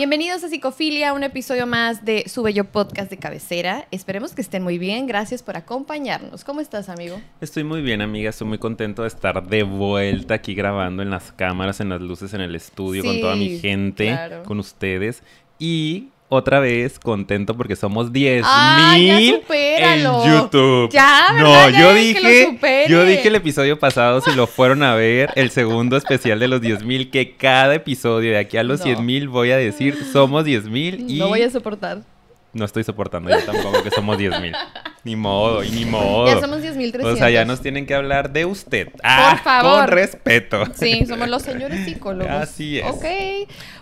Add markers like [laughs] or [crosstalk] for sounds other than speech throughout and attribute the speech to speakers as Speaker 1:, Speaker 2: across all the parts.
Speaker 1: Bienvenidos a Psicofilia, un episodio más de su bello podcast de cabecera. Esperemos que estén muy bien. Gracias por acompañarnos. ¿Cómo estás, amigo?
Speaker 2: Estoy muy bien, amiga. Estoy muy contento de estar de vuelta aquí grabando en las cámaras, en las luces, en el estudio, con toda mi gente,
Speaker 1: claro.
Speaker 2: con ustedes. Y otra vez contento porque somos 10
Speaker 1: Ah,
Speaker 2: mil en. YouTube.
Speaker 1: Ya, ¿verdad?
Speaker 2: no,
Speaker 1: Ya
Speaker 2: yo
Speaker 1: que lo
Speaker 2: dije,
Speaker 1: supere.
Speaker 2: yo dije el episodio pasado, si lo fueron a ver, el segundo especial de los 10 mil, que cada episodio de aquí a los
Speaker 1: No.
Speaker 2: 100 mil voy a decir, somos 10 mil y
Speaker 1: No voy a soportar.
Speaker 2: no estoy soportando yo tampoco que somos 10 mil. Ni modo, y ni modo.
Speaker 1: Ya somos 10.300.
Speaker 2: O sea, ya nos tienen que hablar de usted. Ah,
Speaker 1: favor.
Speaker 2: Con respeto.
Speaker 1: Sí, somos los señores psicólogos.
Speaker 2: Así es.
Speaker 1: Ok.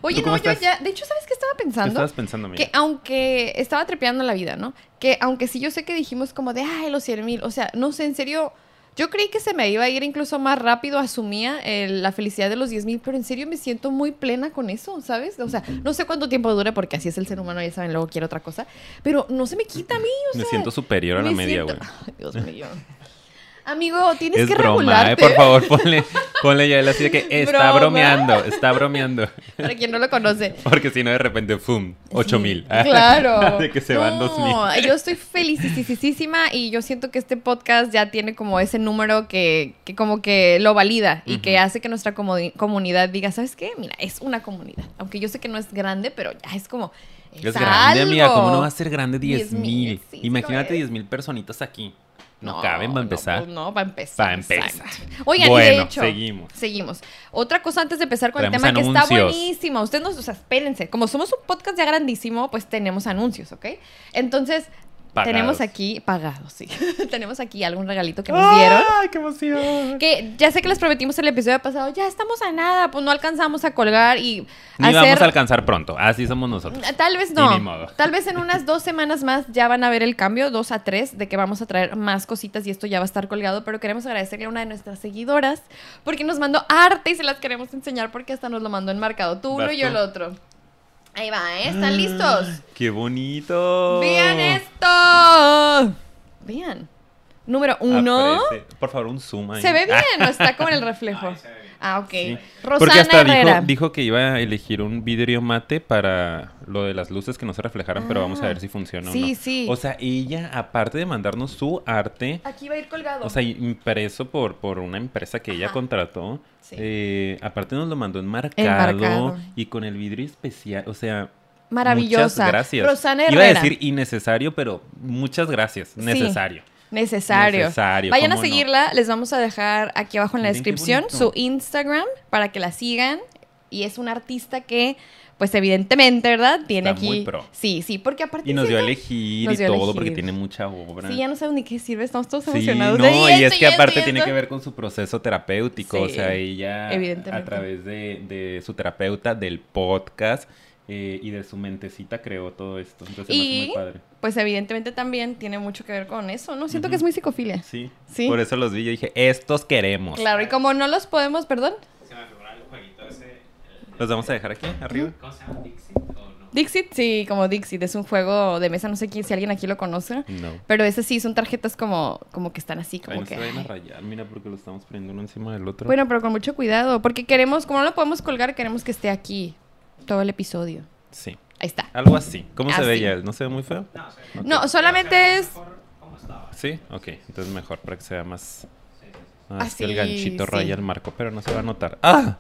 Speaker 1: Oye,
Speaker 2: ¿Tú cómo
Speaker 1: no, yo ya. De hecho, ¿sabes qué estaba
Speaker 2: ¿Qué
Speaker 1: pensando?
Speaker 2: estabas pensando, amiga?
Speaker 1: Que aunque estaba trepeando la vida, ¿no? Que aunque sí yo sé que dijimos como de, ay, los 100 mil, o sea, no sé, en serio, yo creí que se me iba a ir incluso más rápido, asumía el- la felicidad de los 10 mil, pero en serio me siento muy plena con eso, ¿sabes? O sea, no sé cuánto tiempo dure porque así es el ser humano, ya saben, luego quiere otra cosa, pero no se me quita a mí, o
Speaker 2: Me
Speaker 1: sea,
Speaker 2: siento superior a la
Speaker 1: me
Speaker 2: media,
Speaker 1: siento-
Speaker 2: güey. [laughs]
Speaker 1: Ay, Dios mío. Amigo, tienes
Speaker 2: Es
Speaker 1: que
Speaker 2: broma, ¿eh? Por favor, [laughs] ponle, ponle ya el así de que está
Speaker 1: Broma.
Speaker 2: bromeando, está bromeando.
Speaker 1: Para quien no lo conoce.
Speaker 2: Porque si no, de repente, ¡fum! 8 mil. [laughs]
Speaker 1: Claro.
Speaker 2: de que se van
Speaker 1: No,
Speaker 2: 2 mil.
Speaker 1: Yo estoy felicísima y yo siento que este podcast ya tiene como ese número que, que como que lo valida y que hace que nuestra comunidad diga, ¿sabes qué? Mira, es una comunidad. Aunque yo sé que no es grande, pero ya es como... Es,
Speaker 2: Es grande, amiga. ¿Cómo no va a ser grande 10
Speaker 1: 10,000,
Speaker 2: mil?
Speaker 1: sí, sí
Speaker 2: Imagínate
Speaker 1: lo es.
Speaker 2: 10 mil personitas aquí. No, caben para empezar.
Speaker 1: No, pues no, para empezar.
Speaker 2: Pa' empezar.
Speaker 1: Oigan, y
Speaker 2: Bueno,
Speaker 1: de hecho,
Speaker 2: seguimos.
Speaker 1: Seguimos. Otra cosa antes de empezar con el tema que está buenísimo. Ustedes nos, o sea, espérense. Como somos un podcast ya grandísimo, pues tenemos anuncios, ¿ok? Entonces,
Speaker 2: Pagados.
Speaker 1: tenemos aquí, pagados, sí. [laughs] tenemos aquí algún regalito que nos dieron.
Speaker 2: ¡Ay, qué emoción!
Speaker 1: Que ya sé que les prometimos el episodio pasado, ya estamos a nada, pues no alcanzamos a colgar y
Speaker 2: Ni
Speaker 1: hacer...
Speaker 2: vamos a alcanzar pronto. Así somos nosotros.
Speaker 1: Tal vez no.
Speaker 2: ni modo. [laughs]
Speaker 1: Tal vez en unas dos semanas más ya van a ver el cambio, dos a tres, de que vamos a traer más cositas y esto ya va a estar colgado. Pero queremos agradecerle a una de nuestras seguidoras porque nos mandó arte y se las queremos enseñar porque hasta nos lo mandó enmarcado. Tú uno
Speaker 2: ¿Vas
Speaker 1: y yo el otro. Ahí va, ¿eh? ¿Están listos?
Speaker 2: ¡Qué bonito!
Speaker 1: Vean esto. Vean. Número uno.
Speaker 2: Aparece. Por favor, un zoom ahí.
Speaker 1: ¿Se ve [laughs] bien
Speaker 2: Ah,
Speaker 1: o está como en el reflejo? Ah, ok.
Speaker 2: sí.
Speaker 1: Rosana
Speaker 2: Porque hasta
Speaker 1: Herrera.
Speaker 2: dijo, dijo que iba a elegir un vidrio mate para lo de las luces que no se reflejaran, pero vamos a ver si funciona
Speaker 1: Sí,
Speaker 2: o no.
Speaker 1: sí.
Speaker 2: O sea, ella, aparte de mandarnos su arte,
Speaker 1: Aquí va a ir colgado.
Speaker 2: o sea, impreso por, por una empresa que ella contrató,
Speaker 1: Sí.
Speaker 2: eh, aparte nos lo mandó enmarcado,
Speaker 1: Enmarcado.
Speaker 2: y con el vidrio especial, o sea...
Speaker 1: Maravillosa.
Speaker 2: Muchas gracias.
Speaker 1: Rosana
Speaker 2: Iba a
Speaker 1: Herrera.
Speaker 2: decir innecesario, pero muchas gracias. Necesario.
Speaker 1: Necesario.
Speaker 2: Necesario,
Speaker 1: Vayan a
Speaker 2: ¿cómo no?
Speaker 1: seguirla, les vamos a dejar aquí abajo en la descripción su Instagram para que la sigan. Y es un artista que, pues evidentemente, ¿verdad? Tiene
Speaker 2: Está
Speaker 1: aquí.
Speaker 2: muy pro.
Speaker 1: Sí, sí, porque aparte.
Speaker 2: Y nos dio a elegir y todo porque
Speaker 1: elegir.
Speaker 2: tiene mucha obra.
Speaker 1: Sí, ya no saben ni qué sirve, estamos todos
Speaker 2: Sí,
Speaker 1: emocionados.
Speaker 2: no,
Speaker 1: de,
Speaker 2: y es
Speaker 1: esto,
Speaker 2: que
Speaker 1: esto,
Speaker 2: aparte
Speaker 1: y
Speaker 2: tiene
Speaker 1: esto".
Speaker 2: que ver con su proceso terapéutico, o
Speaker 1: Sí,
Speaker 2: sea, ella
Speaker 1: evidentemente.
Speaker 2: a través de, de su terapeuta, del podcast eh, y de su mentecita creó todo esto. Entonces
Speaker 1: Y
Speaker 2: muy padre.
Speaker 1: pues evidentemente también tiene mucho que ver con eso, ¿no? Siento que es muy psicofilia.
Speaker 2: Sí,
Speaker 1: Sí.
Speaker 2: por eso los vi, yo dije, estos queremos.
Speaker 1: Claro, y como no los podemos, perdón,
Speaker 3: Se me figura el jueguito ese.
Speaker 2: Los vamos a dejar aquí, arriba.
Speaker 3: ¿Cómo se llama? ¿Dixit o no?
Speaker 1: Dixit, sí, como Dixit, es un juego de mesa, no sé quién, si alguien aquí lo conoce.
Speaker 2: No.
Speaker 1: Pero ese sí, son tarjetas como, como que están así, como
Speaker 2: no
Speaker 1: que...
Speaker 2: se vayan a
Speaker 1: ay.
Speaker 2: rayar, mira, porque lo estamos poniendo uno encima del otro.
Speaker 1: Bueno, pero con mucho cuidado, porque queremos, como no lo podemos colgar, queremos que esté aquí todo el episodio.
Speaker 2: Sí,
Speaker 1: Ahí está.
Speaker 2: algo así. ¿Cómo se
Speaker 1: Así.
Speaker 2: ve ya? ¿No se ve muy feo?
Speaker 3: No, se ve.
Speaker 1: No, solamente es...
Speaker 2: Sí, ok, entonces mejor para que sea más... Ah, es que el
Speaker 1: Así,
Speaker 2: ganchito
Speaker 1: sí.
Speaker 2: raya el marco, pero no se va a notar. ¡Ah!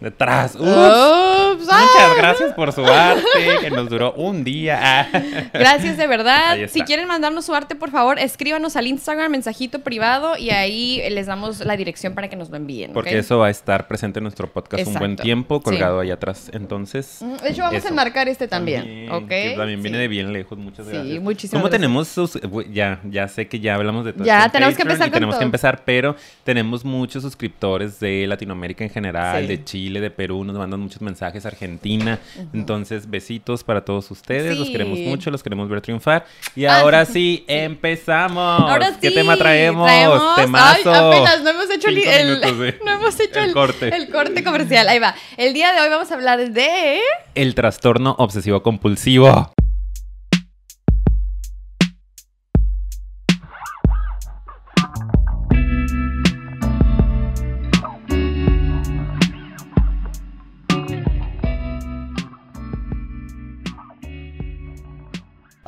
Speaker 2: Detrás. ¡Ups!
Speaker 1: Ups.
Speaker 2: Muchas gracias por su arte, que nos duró un día. [laughs]
Speaker 1: Gracias de verdad. Si quieren mandarnos su arte, por favor, escríbanos al Instagram, mensajito privado, y ahí les damos la dirección para que nos lo envíen.
Speaker 2: Porque
Speaker 1: ¿ok?
Speaker 2: eso va a estar presente en nuestro podcast un buen
Speaker 1: Exacto.
Speaker 2: tiempo, colgado ahí atrás. Entonces.
Speaker 1: De hecho, vamos
Speaker 2: eso.
Speaker 1: a enmarcar este también, ¿ok?
Speaker 2: Que también
Speaker 1: Sí.
Speaker 2: viene de bien lejos, muchas
Speaker 1: Sí,
Speaker 2: gracias.
Speaker 1: muchísimas
Speaker 2: ¿Cómo
Speaker 1: gracias.
Speaker 2: tenemos sus.? Ya, ya sé que ya hablamos de todo.
Speaker 1: Ya,
Speaker 2: esto en
Speaker 1: tenemos que
Speaker 2: Patreon
Speaker 1: empezar
Speaker 2: y
Speaker 1: con
Speaker 2: tenemos
Speaker 1: todo.
Speaker 2: que empezar, pero tenemos muchos suscriptores de Latinoamérica en general,
Speaker 1: Sí.
Speaker 2: de Chile, de Perú, nos mandan muchos mensajes, Argentina. Entonces, besitos para todos ustedes. Los queremos mucho, los queremos ver triunfar. Y
Speaker 1: Ah,
Speaker 2: ahora
Speaker 1: sí.
Speaker 2: sí, [laughs] empezamos.
Speaker 1: Ahora sí.
Speaker 2: ¿Qué tema traemos?
Speaker 1: Traemos-
Speaker 2: Temazo.
Speaker 1: Ay, apenas no hemos hecho el,
Speaker 2: Cinco
Speaker 1: el-
Speaker 2: minutos, sí. [laughs]
Speaker 1: no hemos hecho
Speaker 2: El
Speaker 1: el,
Speaker 2: corte.
Speaker 1: el corte comercial. Ahí va. El día de hoy vamos a hablar de
Speaker 2: El trastorno obsesivo compulsivo.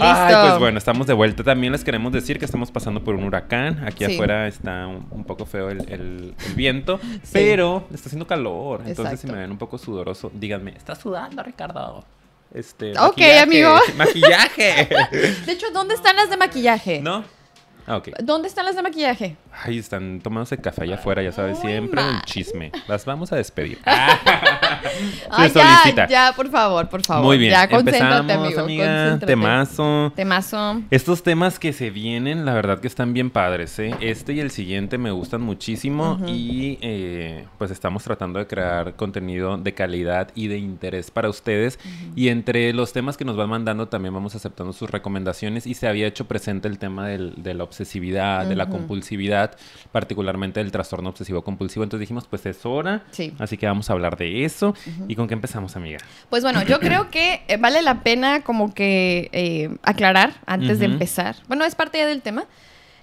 Speaker 2: Ay, pues bueno, estamos de vuelta. También les queremos decir que estamos pasando por un huracán. Aquí
Speaker 1: Sí.
Speaker 2: afuera está un, un poco feo el, el- el viento,
Speaker 1: Sí.
Speaker 2: pero está haciendo calor. Entonces, si me ven un poco sudoroso, díganme, ¿estás sudando, Ricardo? Este,
Speaker 1: Ok,
Speaker 2: maquillaje,
Speaker 1: amigo.
Speaker 2: Maquillaje. [laughs]
Speaker 1: De hecho, ¿dónde están las de maquillaje?
Speaker 2: ¿No? Ah, ok.
Speaker 1: ¿Dónde están las de maquillaje?
Speaker 2: Ay, están tomándose café allá afuera, ya sabes, siempre un chisme. Las vamos a despedir. [laughs] [laughs]
Speaker 1: Ay,
Speaker 2: solicita.
Speaker 1: ya, ya, por favor, por favor.
Speaker 2: Muy bien,
Speaker 1: Ya,
Speaker 2: empezamos,
Speaker 1: amigo.
Speaker 2: amiga. Temazo.
Speaker 1: Temazo.
Speaker 2: Estos temas que se vienen, la verdad que están bien padres, ¿eh? Este y el siguiente me gustan muchísimo
Speaker 1: Ujú.
Speaker 2: y eh, pues estamos tratando de crear contenido de calidad y de interés para ustedes. Y entre los temas que nos van mandando también vamos aceptando sus recomendaciones y se había hecho presente el tema del- obsesividad, de la compulsividad, particularmente del trastorno obsesivo compulsivo. Entonces dijimos, pues es hora.
Speaker 1: Sí.
Speaker 2: Así que vamos a hablar de eso. ¿Y con qué empezamos, amiga?
Speaker 1: Pues bueno, yo creo que eh, vale la pena como que eh, aclarar antes de empezar. Bueno, es parte ya del tema.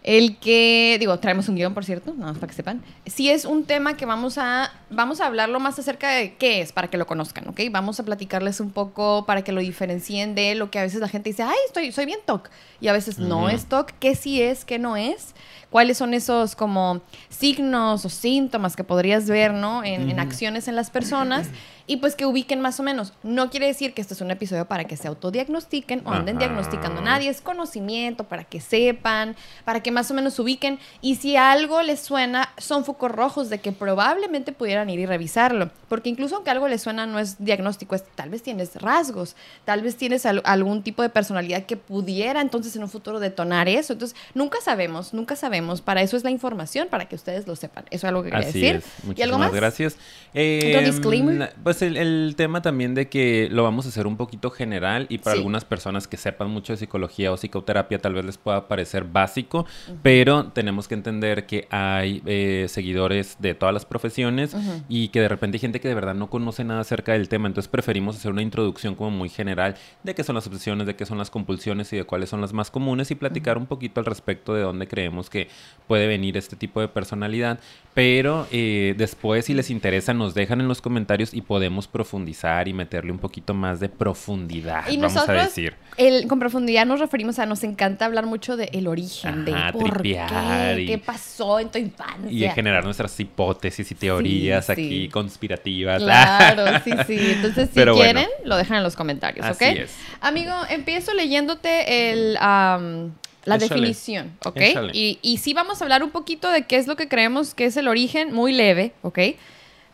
Speaker 1: El que, digo, traemos un guion, por cierto, nada más para que sepan. Sí es un tema que vamos a, vamos a hablarlo más acerca de qué es, para que lo conozcan, ¿ok? Vamos a platicarles un poco para que lo diferencien de lo que a veces la gente dice, ay, estoy, soy bien TOC. Y a veces no es TOC, qué sí es, qué no es. Cuáles son esos como signos o síntomas que podrías ver, ¿no? En, en
Speaker 2: Ujú.
Speaker 1: acciones en las personas. Y pues que ubiquen más o menos. No quiere decir que este es un episodio para que se autodiagnostiquen o anden
Speaker 2: Ajá.
Speaker 1: diagnosticando a nadie. Es conocimiento para que sepan, para que más o menos ubiquen. Y si algo les suena, son focos rojos de que probablemente pudieran ir y revisarlo. Porque incluso aunque algo les suena, no es diagnóstico, es tal vez tienes rasgos, tal vez tienes al- algún tipo de personalidad que pudiera entonces en un futuro detonar eso. Entonces, nunca sabemos, nunca sabemos. Para eso es la información, para que ustedes lo sepan. Eso es algo que quería
Speaker 2: Así
Speaker 1: decir.
Speaker 2: es.
Speaker 1: ¿Y
Speaker 2: Muchísimas
Speaker 1: algo más?
Speaker 2: gracias.
Speaker 1: ¿Otro
Speaker 2: Eh,
Speaker 1: disclaimer?
Speaker 2: Pues el, el tema también de que lo vamos a hacer un poquito general y para
Speaker 1: Sí.
Speaker 2: algunas personas que sepan mucho de psicología o psicoterapia tal vez les pueda parecer básico, pero tenemos que entender que hay eh, seguidores de todas las profesiones
Speaker 1: Ujú.
Speaker 2: y que de repente hay gente que de verdad no conoce nada acerca del tema, entonces preferimos hacer una introducción como muy general de qué son las obsesiones, de qué son las compulsiones y de cuáles son las más comunes y platicar un poquito al respecto de dónde creemos que puede venir este tipo de personalidad, pero eh, después si les interesa nos dejan en los comentarios y podemos profundizar y meterle un poquito más de profundidad,
Speaker 1: Y
Speaker 2: vamos
Speaker 1: nosotros,
Speaker 2: a decir.
Speaker 1: el, con profundidad nos referimos a, nos encanta hablar mucho del origen,
Speaker 2: Ajá,
Speaker 1: de por qué,
Speaker 2: y-
Speaker 1: qué pasó en tu infancia.
Speaker 2: Y de generar nuestras hipótesis y teorías
Speaker 1: Sí,
Speaker 2: aquí conspirativas.
Speaker 1: Claro, [laughs] sí, sí. Entonces, si
Speaker 2: Pero bueno.
Speaker 1: quieren, lo dejan en los comentarios, ¿ok?
Speaker 2: Así es.
Speaker 1: Amigo, empiezo leyéndote el, am, la
Speaker 2: Échale.
Speaker 1: definición, ¿ok? Y, y sí vamos a hablar un poquito de qué es lo que creemos que es el origen, muy leve, ¿ok?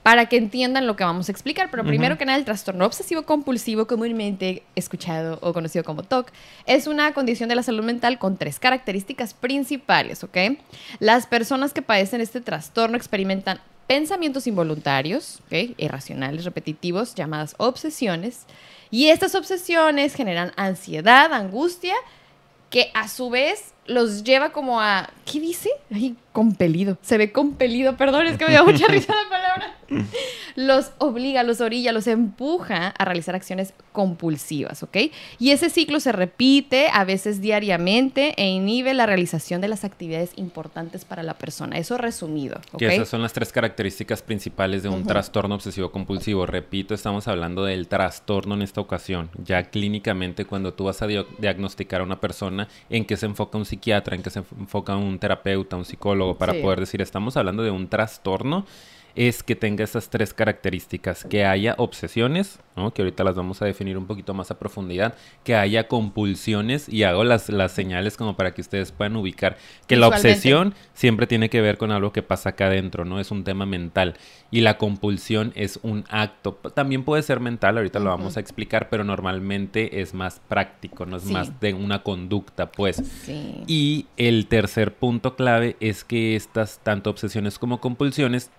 Speaker 1: Para que entiendan lo que vamos a explicar. Pero primero que nada, el trastorno obsesivo compulsivo, comúnmente escuchado o conocido como TOC, es una condición de la salud mental con tres características principales, ¿ok? Las personas que padecen este trastorno experimentan pensamientos involuntarios, ¿ok? irracionales, repetitivos, llamadas obsesiones. Y estas obsesiones generan ansiedad, angustia, que a su vez los lleva como a... ¿Qué dice? Ay, compelido. Se ve compelido, perdón, es que me da mucha risa la palabra. [laughs] Los obliga, los orilla, los empuja a realizar acciones compulsivas, ¿ok? Y ese ciclo se repite a veces diariamente e inhibe la realización de las actividades importantes para la persona. Eso resumido, ¿ok?
Speaker 2: Que esas son las tres características principales de un trastorno obsesivo compulsivo. Repito, estamos hablando del trastorno en esta ocasión. Ya clínicamente, cuando tú vas a diagnosticar a una persona, en qué se enfoca un psiquiatra, en qué se enfoca un terapeuta, un psicólogo, para
Speaker 1: Sí.
Speaker 2: poder decir, estamos hablando de un trastorno, es que tenga esas tres características, que haya obsesiones, ¿no? que ahorita las vamos a definir un poquito más a profundidad, que haya compulsiones, y hago las, las señales como para que ustedes puedan ubicar que la obsesión siempre tiene que ver con algo que pasa acá adentro, ¿no? Es un tema mental. Y la compulsión es un acto. También puede ser mental, ahorita lo vamos a explicar, pero normalmente es más práctico, no es
Speaker 1: Sí.
Speaker 2: más de una conducta, pues.
Speaker 1: Sí.
Speaker 2: Y el tercer punto clave es que estas, tanto obsesiones como compulsiones,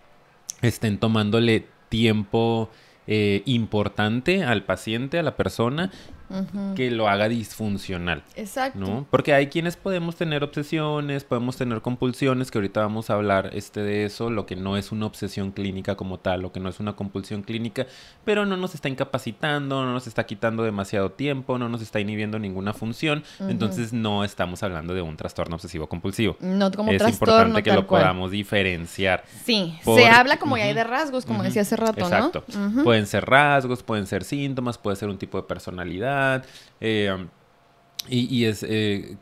Speaker 2: estén tomándole tiempo eh, importante al paciente, a la persona, Que lo haga disfuncional.
Speaker 1: Exacto.
Speaker 2: ¿no? Porque hay quienes podemos tener obsesiones, podemos tener compulsiones, que ahorita vamos a hablar este de eso, lo que no es una obsesión clínica como tal, lo que no es una compulsión clínica, pero no nos está incapacitando, no nos está quitando demasiado tiempo, no nos está inhibiendo ninguna función, entonces no estamos hablando de un trastorno obsesivo compulsivo.
Speaker 1: No como
Speaker 2: es
Speaker 1: trastorno
Speaker 2: importante que lo
Speaker 1: cual.
Speaker 2: podamos diferenciar.
Speaker 1: Sí,
Speaker 2: Por-
Speaker 1: se habla como ya hay de rasgos, como decía hace rato,
Speaker 2: Exacto. Pueden ser rasgos, pueden ser síntomas, puede ser un tipo de personalidad. Eh, Y, y es, eh,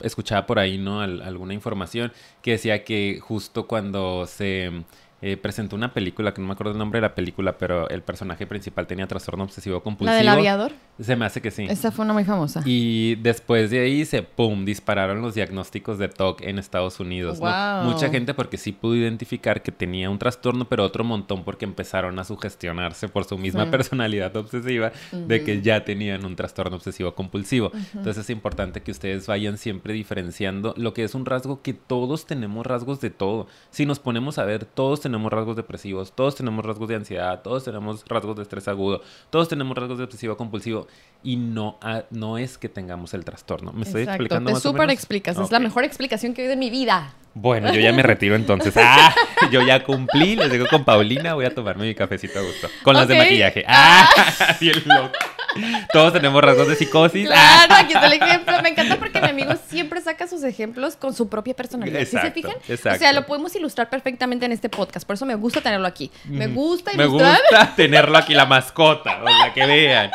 Speaker 2: escuchaba por ahí, ¿no? Al- alguna información que decía que justo cuando se eh, presentó una película, que no me acuerdo el nombre de la película, pero el personaje principal tenía trastorno obsesivo compulsivo.
Speaker 1: La del aviador.
Speaker 2: Se me hace que sí.
Speaker 1: Esa fue una muy famosa.
Speaker 2: Y después de ahí se, pum, dispararon los diagnósticos de TOC en Estados Unidos. Mucha gente porque sí pudo identificar que tenía un trastorno, pero otro montón porque empezaron a sugestionarse por su misma
Speaker 1: Sí.
Speaker 2: personalidad obsesiva de que ya tenían un trastorno obsesivo compulsivo. Entonces es importante que ustedes vayan siempre diferenciando lo que es un rasgo que todos tenemos rasgos de todo. Si nos ponemos a ver, todos tenemos rasgos depresivos, todos tenemos rasgos de ansiedad, todos tenemos rasgos de estrés agudo, todos tenemos rasgos de obsesivo compulsivo y no, no es que tengamos el trastorno. ¿Me estoy
Speaker 1: Exacto,
Speaker 2: explicando
Speaker 1: te súper explicas. Es la mejor explicación que he oído en mi vida.
Speaker 2: Bueno, yo ya me retiro entonces. [laughs] Ah, yo ya cumplí, les digo con Paulina, voy a tomarme mi cafecito a gusto. Con las de maquillaje. Ah, [laughs] bien loco. [laughs] Todos tenemos rasgos de psicosis.
Speaker 1: Claro, [laughs] aquí está el ejemplo. Me encanta porque mi amigo siempre saca sus ejemplos con su propia personalidad. ¿Sí se
Speaker 2: Exacto,
Speaker 1: fijan? O
Speaker 2: exacto.
Speaker 1: sea, lo podemos ilustrar perfectamente en este podcast. Por eso me gusta tenerlo aquí. Me gusta
Speaker 2: Me
Speaker 1: ilustrar.
Speaker 2: gusta tenerlo aquí, la mascota. O sea, que vean.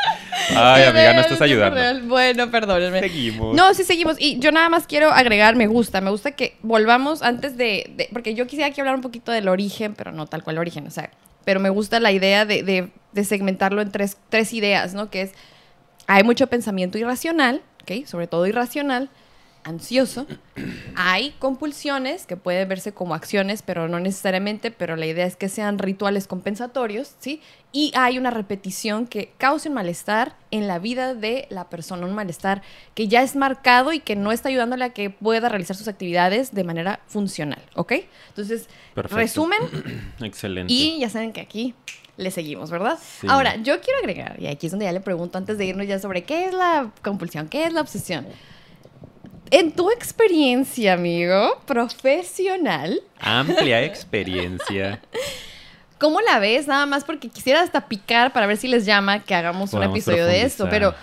Speaker 2: Ay,
Speaker 1: Es
Speaker 2: amiga, no
Speaker 1: real,
Speaker 2: estás
Speaker 1: es
Speaker 2: ayudando.
Speaker 1: Bueno, perdónenme.
Speaker 2: Seguimos.
Speaker 1: No, sí seguimos. Y yo nada más quiero agregar, me gusta, me gusta que volvamos antes de, de- porque yo quisiera aquí hablar un poquito del origen, pero no tal cual el origen, o sea, pero me gusta la idea de, de- de segmentarlo en tres, tres ideas, ¿no? Que es, hay mucho pensamiento irracional, ¿ok? Sobre todo irracional, ansioso. Hay compulsiones que pueden verse como acciones, pero no necesariamente, pero la idea es que sean rituales compensatorios, ¿sí? Y hay una repetición que cause un malestar en la vida de la persona, un malestar que ya es marcado y que no está ayudándole a que pueda realizar sus actividades de manera funcional, ¿ok? Entonces,
Speaker 2: Perfecto.
Speaker 1: resumen [clears throat]
Speaker 2: Excelente.
Speaker 1: y ya saben que aquí le seguimos, ¿verdad?
Speaker 2: Sí.
Speaker 1: Ahora, yo quiero agregar, y aquí es donde ya le pregunto antes de irnos ya sobre qué es la compulsión, qué es la obsesión. En tu experiencia, amigo, profesional,
Speaker 2: Amplia [laughs] experiencia.
Speaker 1: ¿cómo la ves? Nada más porque quisiera hasta picar para ver si les llama que hagamos un episodio de esto, pero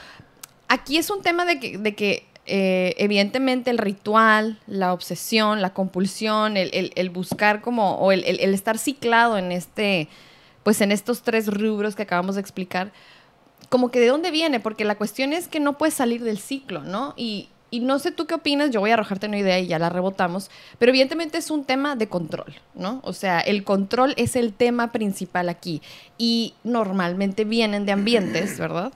Speaker 1: aquí es un tema de que, de que eh, evidentemente el ritual, la obsesión, la compulsión, el, el- el buscar como, o el estar ciclado en este, pues en estos tres rubros que acabamos de explicar, como que de dónde viene, porque la cuestión es que no puedes salir del ciclo, ¿no? Y, y no sé tú qué opinas, yo voy a arrojarte una idea y ya la rebotamos, pero evidentemente es un tema de control, ¿no? O sea, el control es el tema principal aquí y normalmente vienen de ambientes, ¿verdad?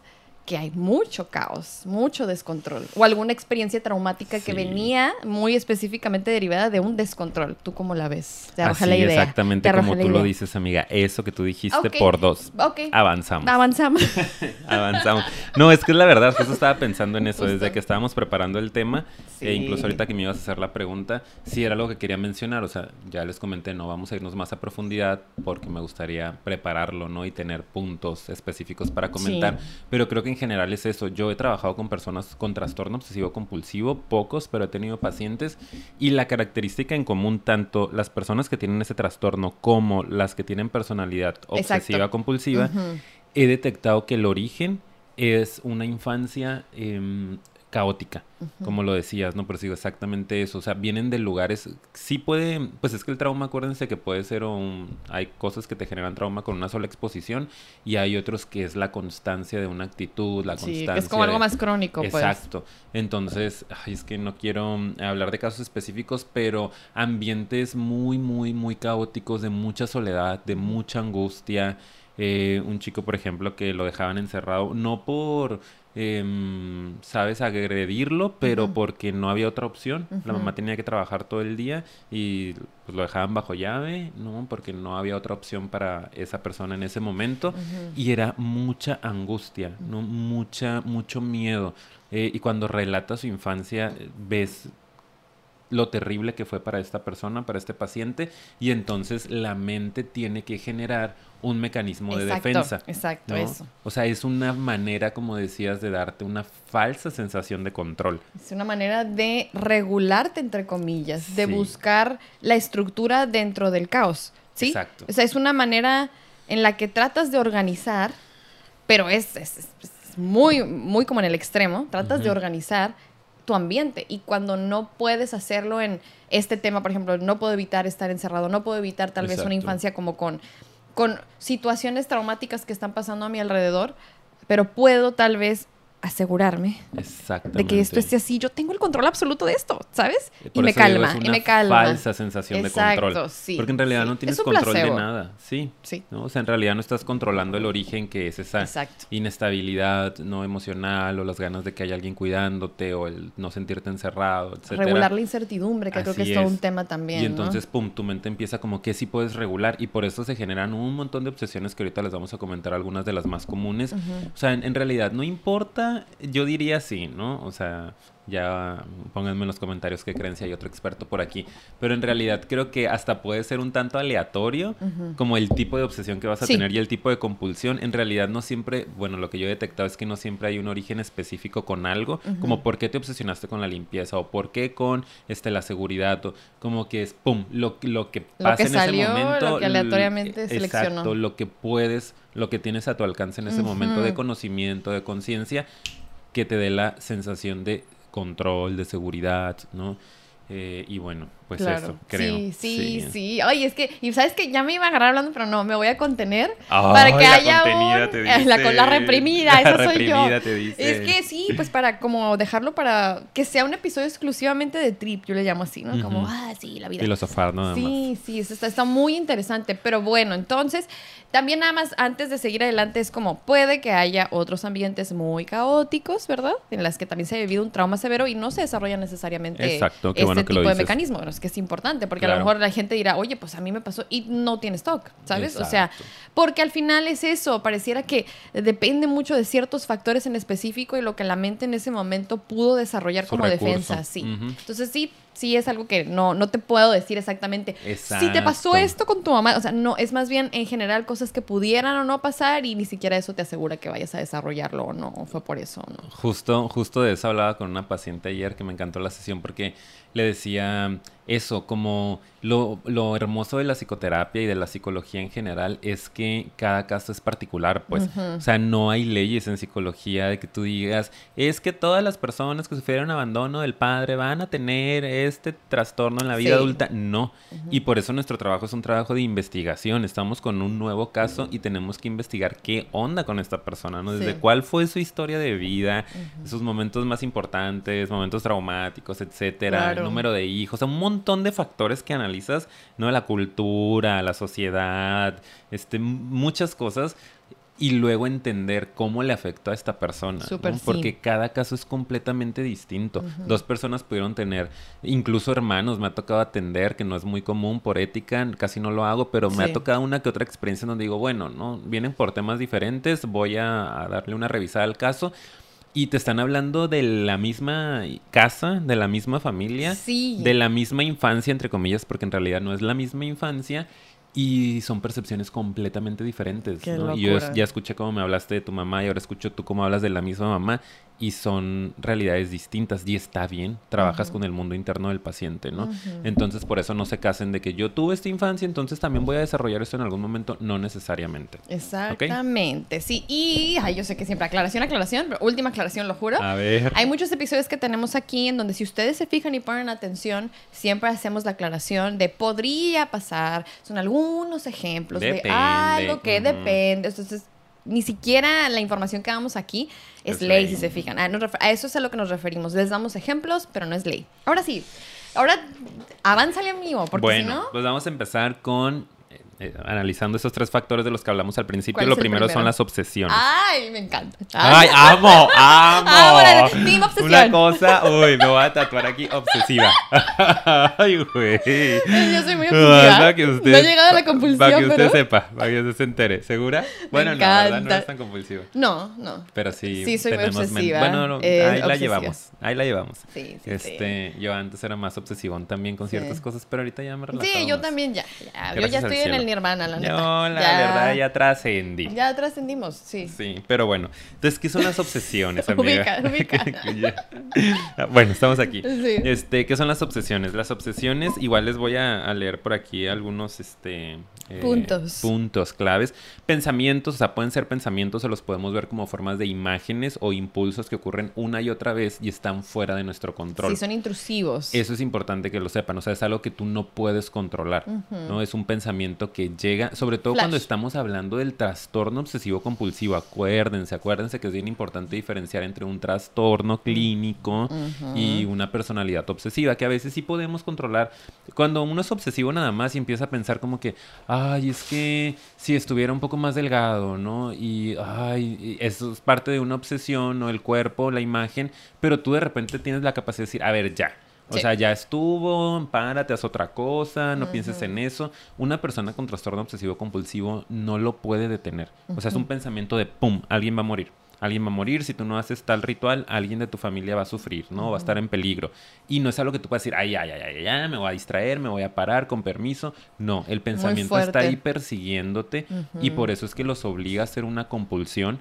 Speaker 1: Que hay mucho caos, mucho descontrol o alguna experiencia traumática que venía muy específicamente derivada de un descontrol. ¿Tú cómo la ves? Te arroja
Speaker 2: Así,
Speaker 1: la idea.
Speaker 2: exactamente
Speaker 1: Te
Speaker 2: como tú lo dices, amiga. Eso que tú dijiste por dos.
Speaker 1: Ok.
Speaker 2: Avanzamos.
Speaker 1: Avanzamos. [laughs]
Speaker 2: Avanzamos. No, es que es la verdad, justo estaba pensando en eso
Speaker 1: Justo.
Speaker 2: desde que estábamos preparando el tema
Speaker 1: Sí.
Speaker 2: e incluso ahorita que me ibas a hacer la pregunta, sí era algo que quería mencionar, o sea, ya les comenté, no vamos a irnos más a profundidad porque me gustaría prepararlo, ¿no? Y tener puntos específicos para comentar,
Speaker 1: Sí.
Speaker 2: pero creo que en general es eso. Yo he trabajado con personas con trastorno obsesivo compulsivo, pocos, pero he tenido pacientes y la característica en común tanto las personas que tienen ese trastorno como las que tienen personalidad obsesiva compulsiva he detectado que el origen es una infancia em, caótica, como lo decías, ¿no? Pero sigo exactamente eso. O sea, vienen de lugares. Sí puede. Pues es que el trauma, acuérdense que puede ser un. Hay cosas que te generan trauma con una sola exposición y hay otros que es la constancia de una actitud, la
Speaker 1: Sí,
Speaker 2: constancia.
Speaker 1: que es como algo más crónico, pues.
Speaker 2: Exacto. Entonces, ay, es que no quiero mm, hablar de casos específicos, pero ambientes muy, muy, muy caóticos, de mucha soledad, de mucha angustia. Eh, un chico, por ejemplo, que lo dejaban encerrado, no por, em, sabes, agredirlo, pero porque no había otra opción. La mamá tenía que trabajar todo el día y pues lo dejaban bajo llave, ¿no? Porque no había otra opción para esa persona en ese momento. Y era mucha angustia, ¿no? Mucha, mucho miedo. Eh, y cuando relata su infancia, eh, ves lo terrible que fue para esta persona, para este paciente, y entonces la mente tiene que generar un mecanismo de
Speaker 1: Exacto,
Speaker 2: defensa.
Speaker 1: exacto,
Speaker 2: ¿no?
Speaker 1: eso.
Speaker 2: O sea, es una manera, como decías, de darte una falsa sensación de control.
Speaker 1: Es una manera de regularte, entre comillas, de
Speaker 2: Sí.
Speaker 1: buscar la estructura dentro del caos. ¿Sí?
Speaker 2: Exacto.
Speaker 1: O sea, es una manera en la que tratas de organizar, pero es, es- es- es muy, muy como en el extremo, tratas de organizar tu ambiente. Y cuando no puedes hacerlo en este tema, por ejemplo, no puedo evitar estar encerrado, no puedo evitar tal vez una infancia como con, con situaciones traumáticas que están pasando a mi alrededor, pero puedo tal vez asegurarme de que esto esté así. Yo tengo el control absoluto de esto, ¿sabes? Y me
Speaker 2: digo,
Speaker 1: calma,
Speaker 2: es
Speaker 1: y
Speaker 2: una
Speaker 1: me calma.
Speaker 2: falsa sensación
Speaker 1: Exacto,
Speaker 2: de control.
Speaker 1: sí,
Speaker 2: Porque en realidad
Speaker 1: sí.
Speaker 2: no tienes control
Speaker 1: placebo.
Speaker 2: de nada. Sí.
Speaker 1: Sí.
Speaker 2: ¿no? O sea, en realidad no estás controlando el origen que es esa
Speaker 1: Exacto.
Speaker 2: inestabilidad no emocional o las ganas de que haya alguien cuidándote o el no sentirte encerrado, etcétera.
Speaker 1: Regular la incertidumbre, que creo que es todo un tema también.
Speaker 2: Y
Speaker 1: ¿no?
Speaker 2: entonces, pum, tu mente empieza como que sí puedes regular y por eso se generan un montón de obsesiones que ahorita les vamos a comentar algunas de las más comunes. O sea, en, en realidad no importa, yo diría sí, ¿no? O sea, ya pónganme en los comentarios qué creen si hay otro experto por aquí. Pero en realidad creo que hasta puede ser un tanto aleatorio como el tipo de obsesión que vas a
Speaker 1: Sí.
Speaker 2: tener y el tipo de compulsión. En realidad no siempre, bueno, lo que yo he detectado es que no siempre hay un origen específico con algo, como por qué te obsesionaste con la limpieza o por qué con este, la seguridad o como que es, pum, lo, lo que pasa
Speaker 1: que
Speaker 2: en
Speaker 1: salió,
Speaker 2: ese
Speaker 1: lo
Speaker 2: momento.
Speaker 1: que aleatoriamente
Speaker 2: l-
Speaker 1: seleccionó.
Speaker 2: Exacto, lo que puedes, lo que tienes a tu alcance en ese momento de conocimiento, de conciencia, que te dé la sensación de control, de seguridad, ¿no? Eh, y bueno, pues
Speaker 1: Claro.
Speaker 2: eso, creo.
Speaker 1: Sí, sí, sí. Ay, es que, y sabes que ya me iba a agarrar hablando, pero no, me voy a contener para que
Speaker 2: la
Speaker 1: haya un...
Speaker 2: te [laughs]
Speaker 1: eh, la,
Speaker 2: dice.
Speaker 1: la reprimida,
Speaker 2: La
Speaker 1: esa soy
Speaker 2: reprimida
Speaker 1: yo.
Speaker 2: te dice.
Speaker 1: Es que sí, pues para como dejarlo para que sea un episodio exclusivamente de trip, yo le llamo así, ¿no? Como, ah, sí, la vida.
Speaker 2: Filosofar más.
Speaker 1: Sí, sí, eso está, está muy interesante. Pero bueno, entonces, también nada más antes de seguir adelante es como puede que haya otros ambientes muy caóticos, ¿verdad? En las que también se ha vivido un trauma severo y no se desarrolla necesariamente
Speaker 2: Exacto, qué
Speaker 1: este
Speaker 2: bueno que lo
Speaker 1: tipo de
Speaker 2: dices.
Speaker 1: mecanismo. Bueno, es que es importante porque a lo mejor la gente dirá, oye, pues a mí me pasó y no tiene stock, ¿sabes? O sea, porque al final es eso, pareciera que depende mucho de ciertos factores en específico y lo que la mente en ese momento pudo desarrollar
Speaker 2: Su
Speaker 1: como
Speaker 2: recurso.
Speaker 1: defensa, sí. Entonces sí, sí es algo que no, no te puedo decir exactamente. Si te pasó
Speaker 2: Exacto.
Speaker 1: esto con tu mamá, o sea, no, es más bien en general cosas que pudieran o no pasar y ni siquiera eso te asegura que vayas a desarrollarlo o no, o fue por eso o no.
Speaker 2: Justo, justo de eso hablaba con una paciente ayer que me encantó la sesión porque le decía eso, como lo, lo hermoso de la psicoterapia y de la psicología en general es que cada caso es particular, pues. O sea, no hay leyes en psicología de que tú digas, es que todas las personas que sufrieron abandono del padre van a tener este trastorno en la vida
Speaker 1: Sí.
Speaker 2: adulta. No. Y por eso nuestro trabajo es un trabajo de investigación. Estamos con un nuevo caso y tenemos que investigar qué onda con esta persona, ¿no? Desde
Speaker 1: Sí.
Speaker 2: cuál fue su historia de vida, sus momentos más importantes, momentos traumáticos, etcétera,
Speaker 1: Claro.
Speaker 2: el número de hijos, o sea, un montón de factores que analizas, ¿no? La cultura, la sociedad, este, muchas cosas. Y luego entender cómo le afectó a esta persona. ¿no?
Speaker 1: Súper sí.
Speaker 2: Porque cada caso es completamente distinto. Dos personas pudieron tener, incluso hermanos, me ha tocado atender, que no es muy común por ética, casi no lo hago, pero me
Speaker 1: Sí.
Speaker 2: ha tocado una que otra experiencia en donde digo, bueno, no, vienen por temas diferentes, voy a, a darle una revisada al caso. Y te están hablando de la misma casa, de la misma familia,
Speaker 1: Sí.
Speaker 2: de la misma infancia, entre comillas, porque en realidad no es la misma infancia. Y son percepciones completamente diferentes.
Speaker 1: Qué
Speaker 2: ¿no? Y yo ya escuché cómo me hablaste de tu mamá y ahora escucho tú cómo hablas de la misma mamá y son realidades distintas y está bien, trabajas con el mundo interno del paciente, ¿no? Entonces por eso no se casen de que yo tuve esta infancia, entonces también voy a desarrollar esto en algún momento, no necesariamente.
Speaker 1: Exactamente, sí. Y, ay, yo sé que siempre aclaración, aclaración, pero última aclaración, lo juro.
Speaker 2: A ver.
Speaker 1: Hay muchos episodios que tenemos aquí en donde si ustedes se fijan y ponen atención, siempre hacemos la aclaración de podría pasar. Son algunos ejemplos
Speaker 2: Depende,
Speaker 1: de algo que depende. Entonces, ni siquiera la información que damos aquí es,
Speaker 2: Es
Speaker 1: ley,
Speaker 2: ley.
Speaker 1: si se fijan. A, nos refer- a eso es a lo que nos referimos. Les damos ejemplos, pero no es ley. Ahora sí, ahora avánzale, amigo, porque
Speaker 2: bueno,
Speaker 1: si no...
Speaker 2: pues vamos a empezar con eh, analizando esos tres factores de los que hablamos al principio.
Speaker 1: ¿Cuál
Speaker 2: Lo
Speaker 1: el
Speaker 2: primero son las obsesiones.
Speaker 1: Ay, me encanta.
Speaker 2: Ay, amo, amo.
Speaker 1: Ah, team obsesión.
Speaker 2: Una cosa, uy, me voy a tatuar aquí obsesiva. [laughs] Ay, güey.
Speaker 1: Yo soy muy
Speaker 2: Ah,
Speaker 1: obsesiva.
Speaker 2: que usted-
Speaker 1: no he llegado a la compulsión,
Speaker 2: Para que usted
Speaker 1: pero...
Speaker 2: sepa, para que usted se entere. ¿Segura? Bueno, no, ¿verdad? No es tan compulsiva.
Speaker 1: No, no.
Speaker 2: Pero sí,
Speaker 1: Sí, soy muy obsesiva.
Speaker 2: Bueno, no,
Speaker 1: Eh,
Speaker 2: ahí la llevamos. Ahí la llevamos.
Speaker 1: Sí, sí,
Speaker 2: este, yo antes era más obsesivón también con
Speaker 1: Sí.
Speaker 2: ciertas cosas, pero ahorita ya me relajo.
Speaker 1: Sí, yo también ya. ya. Yo ya estoy en
Speaker 2: cielo.
Speaker 1: Nirvana, la neta.
Speaker 2: No, la
Speaker 1: Ya-
Speaker 2: verdad ya trascendí.
Speaker 1: Ya trascendimos, sí.
Speaker 2: Sí, pero bueno. Entonces, ¿qué son las obsesiones, [laughs] amiga?
Speaker 1: Ubica, [laughs] ubica. [laughs]
Speaker 2: Ya. bueno, estamos aquí.
Speaker 1: Sí.
Speaker 2: Este, ¿qué son las obsesiones? Las obsesiones, igual les voy a, a leer por aquí algunos este eh,
Speaker 1: Puntos.
Speaker 2: puntos claves. Pensamientos, o sea, pueden ser pensamientos o los podemos ver como formas de imágenes o impulsos que ocurren una y otra vez y están fuera de nuestro control.
Speaker 1: Sí, son intrusivos.
Speaker 2: Eso es importante que lo sepan, o sea, es algo que tú no puedes controlar, ¿no? Es un pensamiento que llega, sobre todo cuando estamos hablando del trastorno obsesivo compulsivo, acuérdense, acuérdense que es bien importante diferenciar entre un trastorno clínico y una personalidad obsesiva, que a veces sí podemos controlar. Cuando uno es obsesivo nada más y empieza a pensar como que, ay, es que si estuviera un poco más delgado, ¿no? Y, ay, eso es parte de una obsesión, ¿no? El cuerpo, la imagen, pero tú de repente tienes la capacidad de decir, a ver, ya. O
Speaker 1: Sí.
Speaker 2: sea, ya estuvo, párate, haz otra cosa, no pienses en eso. Una persona con trastorno obsesivo compulsivo no lo puede detener. O sea, es un pensamiento de pum, alguien va a morir. Alguien va a morir, si tú no haces tal ritual, alguien de tu familia va a sufrir, ¿no? Va a estar en peligro. Y no es algo que tú puedas decir, ay, ay, ay, ay, ay, me voy a distraer, me voy a parar, con permiso. No, el pensamiento está ahí persiguiéndote y por eso es que los obliga a hacer una compulsión